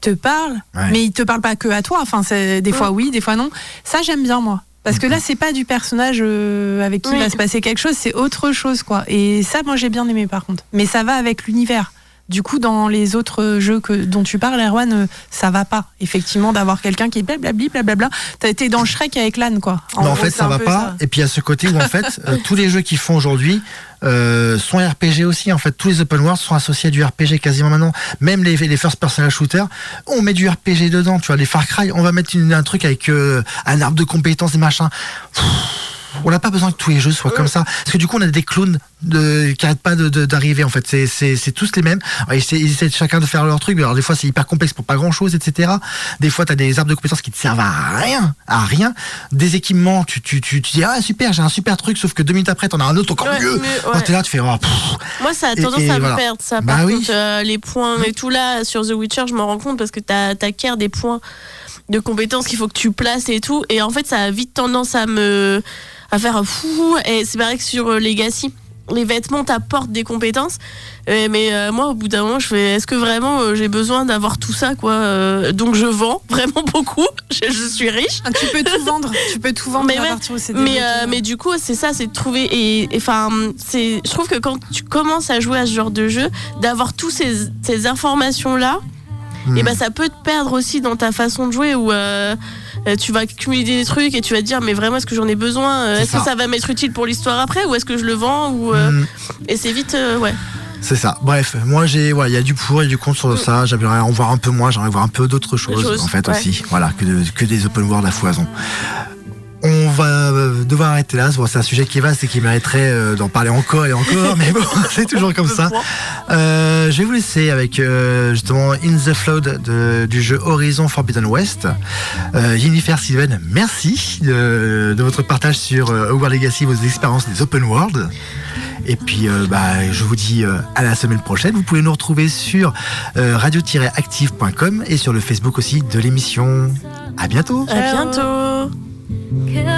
te parlent, Ouais. mais ils te parlent pas que à toi. Enfin, des fois oui, des fois non. Ça, j'aime bien moi. Parce que là, c'est pas du personnage euh, avec qui Oui. va se passer quelque chose, c'est autre chose, quoi. Et ça, moi, j'ai bien aimé, par contre. Mais ça va avec l'univers. Du coup, dans les autres jeux que, dont tu parles, Erwan, euh, ça va pas. Effectivement, d'avoir quelqu'un qui est blablabli, blablabla. T'as été dans Shrek avec l'âne, quoi. En gros, fait, ça va pas. ça. Et puis il y a ce côté où en fait, euh, tous les jeux qu'ils font aujourd'hui euh, sont RPG aussi. En fait, tous les open world sont associés à du RPG quasiment maintenant. Même les, les first person shooters, on met du RPG dedans. Tu vois, les Far Cry, on va mettre une- un truc avec euh, un arbre de compétences et machin. Pff, On n'a pas besoin que tous les jeux soient comme ça. Parce que du coup, on a des clones de, qui n'arrêtent pas d'arriver. En fait, c'est- tous les mêmes. Alors, ils, essaient, ils essaient chacun de faire leur truc. mais Alors, des fois, c'est hyper complexe pour pas grand chose, etc. Des fois, tu as des arbres de compétences qui te servent à rien. À rien. Des équipements, tu, tu, tu, tu dis, ah, super, j'ai un super truc, sauf que deux minutes après, t'en as un autre encore Ouais, mieux. mais, Oh, ouais. t'es là, tu fais, oh. Moi, ça a tendance et à me perdre, ça. Bah Par oui. contre, euh, les points et tout là, sur The Witcher, je m'en rends compte parce que t'acquiers des points de compétences qu'il faut que tu places et tout. Et en fait, ça a vite tendance à me à faire fou. Et c'est pareil que sur euh, Legacy. Les vêtements t'apportent des compétences, Euh, mais euh, moi au bout d'un moment je fais est-ce que vraiment euh, j'ai besoin d'avoir tout ça quoi Euh, Donc je vends vraiment beaucoup, je, je suis riche. Ah, tu peux tout vendre. Tu peux tout vendre Mais à ouais, partir où c'est Mais, euh, mais du coup, c'est ça, c'est de trouver. Et enfin, c'est. Je trouve que quand tu commences à jouer à ce genre de jeu, d'avoir tous ces, ces informations-là, Hmm. et ben ça peut te perdre aussi dans ta façon de jouer euh, tu vas cumuler des trucs et tu vas te dire mais vraiment est-ce que j'en ai besoin Euh, Est-ce que ça va m'être utile pour l'histoire après ou est-ce que je le vends ou euh, Hmm. et c'est vite euh, ouais. C'est ça. Bref, moi j'ai, il y a du pour et du contre sur ça. J'aimerais en voir un peu moins. J'aimerais voir un peu d'autres choses, choses, en fait ouais. aussi. Voilà, que, de- que des open world à foison. On va euh, devoir arrêter là. Bon, c'est un sujet qui est vaste et qui mériterait euh, d'en parler encore et encore, mais bon, c'est toujours comme ça. Euh, je vais vous laisser avec euh, justement In the Flood de- du jeu Horizon Forbidden West. Euh, Jennifer Sylvain, merci de, de votre partage sur euh, Hogwarts Legacy, vos expériences des open world. Et puis, euh, bah, je vous dis euh, à la semaine prochaine. Vous pouvez nous retrouver sur euh, radio-active.com et sur le Facebook aussi de l'émission. À bientôt. À bientôt. Cause